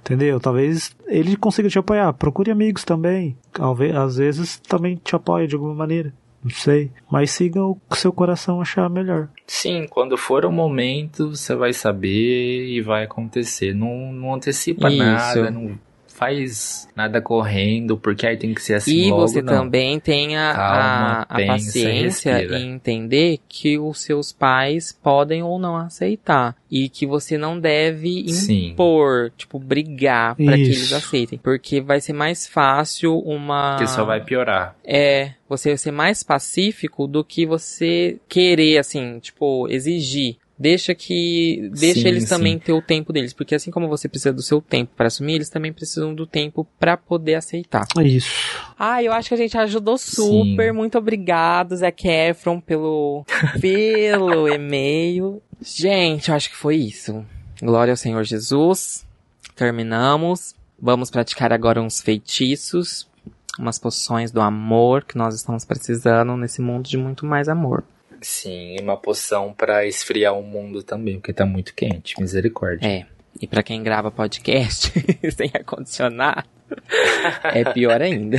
entendeu? Talvez ele consiga te apoiar. Procure amigos também. Talvez, às vezes também te apoia de alguma maneira. Não sei. Mas siga o que seu coração achar melhor. Sim, quando for o momento, você vai saber e vai acontecer. Não, não antecipa Isso. nada, não faz nada correndo, porque aí tem que ser assim e logo, você não. também tem a, Calma, a- a pensa, paciência respira. em entender que os seus pais podem ou não aceitar. E que você não deve Sim. impor, tipo, brigar pra que eles aceitem. Porque vai ser mais fácil uma. Porque só vai piorar. É, você ser mais pacífico do que você querer, assim, tipo, exigir. Deixa que. Deixa Sim, eles sim. também ter o tempo deles. Porque assim como você precisa do seu tempo pra assumir, eles também precisam do tempo pra poder aceitar. É Isso. Ah, eu acho que a gente ajudou super. Sim. Muito obrigado, Zé Efron, pelo, pelo e-mail. Gente, eu acho que foi isso. Glória ao Senhor Jesus. Terminamos. Vamos praticar agora uns feitiços, umas poções do amor que nós estamos precisando nesse mundo de muito mais amor. Sim, e uma poção pra esfriar o mundo também, porque tá muito quente. Misericórdia. É. E pra quem grava podcast sem ar-condicionado, é pior ainda.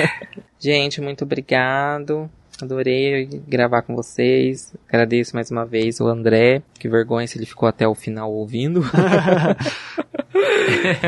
Gente, muito obrigado. Adorei gravar com vocês. Agradeço mais uma vez o André. Que vergonha se ele ficou até o final ouvindo.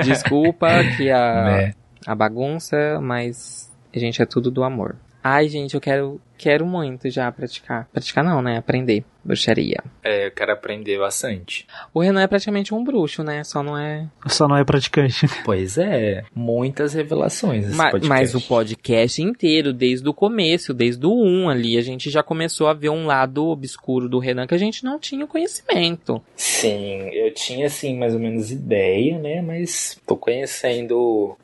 Desculpa que a, Né? a bagunça, mas a gente é tudo do amor. Ai, gente, eu quero, quero muito já praticar. Praticar não, né? Aprender bruxaria. É, eu quero aprender bastante. O Renan é praticamente um bruxo, né? Só não é. Só não é praticante. Pois é, muitas revelações esse Ma- podcast. Mas o podcast inteiro, desde o começo, desde o 1 ali, a gente já começou a ver um lado obscuro do Renan que a gente não tinha conhecimento. Sim, eu tinha assim mais ou menos ideia, né? Mas tô conhecendo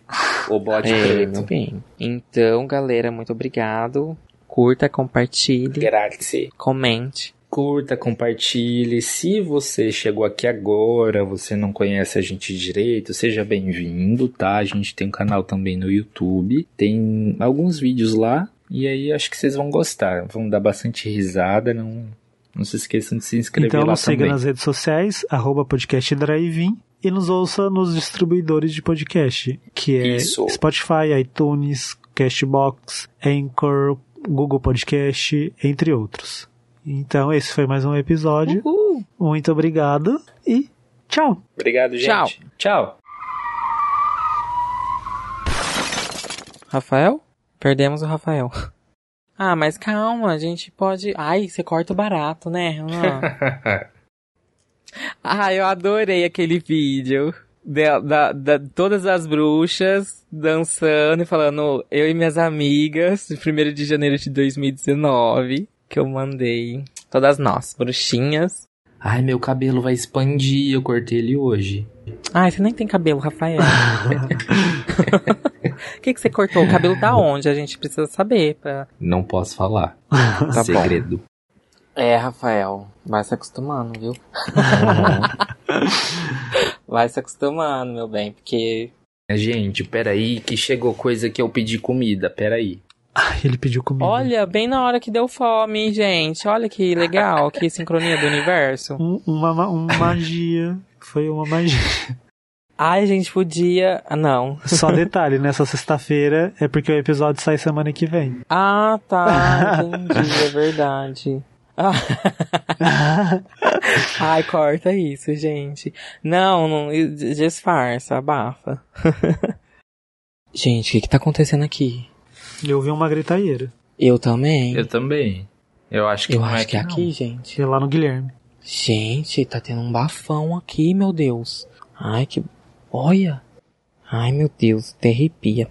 o bode É, preto. bem. Então, galera, muito obrigado. Curta, compartilhe, Grátis. comente. Curta, compartilhe. Se você chegou aqui agora, você não conhece a gente direito, seja bem-vindo, tá? A gente tem um canal também no YouTube, tem alguns vídeos lá, e aí acho que vocês vão gostar. Vão dar bastante risada, não, não se esqueçam de se inscrever Então lá nos siga também. nas redes sociais, arroba e nos ouça nos distribuidores de podcast, que é Isso. Spotify, iTunes, Castbox, Anchor, Google Podcast, entre outros. Então esse foi mais um episódio. Uhul. Muito obrigado e tchau! Obrigado, gente. Tchau. Tchau. Rafael? Perdemos o Rafael. Ah, mas calma, a gente pode. Ai, você corta o barato, né, Renan? Ah, eu adorei aquele vídeo. Da, da, da- todas as bruxas dançando e falando eu e minhas amigas, de 1 de janeiro de 2019, que eu mandei. Todas nós, bruxinhas. Ai, meu cabelo vai expandir, eu cortei ele hoje. Ai, você nem tem cabelo, Rafael. O que, que você cortou? O cabelo da onde? A gente precisa saber. Pra... Não posso falar. Tá Segredo. É, Rafael, vai se acostumando, viu? vai se acostumando, meu bem, porque Gente, peraí, que chegou coisa que eu pedi comida, peraí. Ai, ele pediu comida. Olha, bem na hora que deu fome, gente. Olha que legal, que sincronia do universo. Um- uma, ma- uma magia. Foi uma magia. Ai, a gente podia. Ah, não. Só detalhe, nessa sexta-feira é porque o episódio sai semana que vem. Ah, tá. Entendi, é verdade. Ai, corta isso, gente. Não, não disfarça, abafa. Gente, o que, que tá acontecendo aqui? Eu vi uma gritaieira. Eu também. Eu também. Eu acho que Eu não acho é que é não. aqui, gente. É lá no Guilherme. Gente, tá tendo um bafão aqui, meu Deus. Ai, que. Olha. Ai, meu Deus, até arrepia.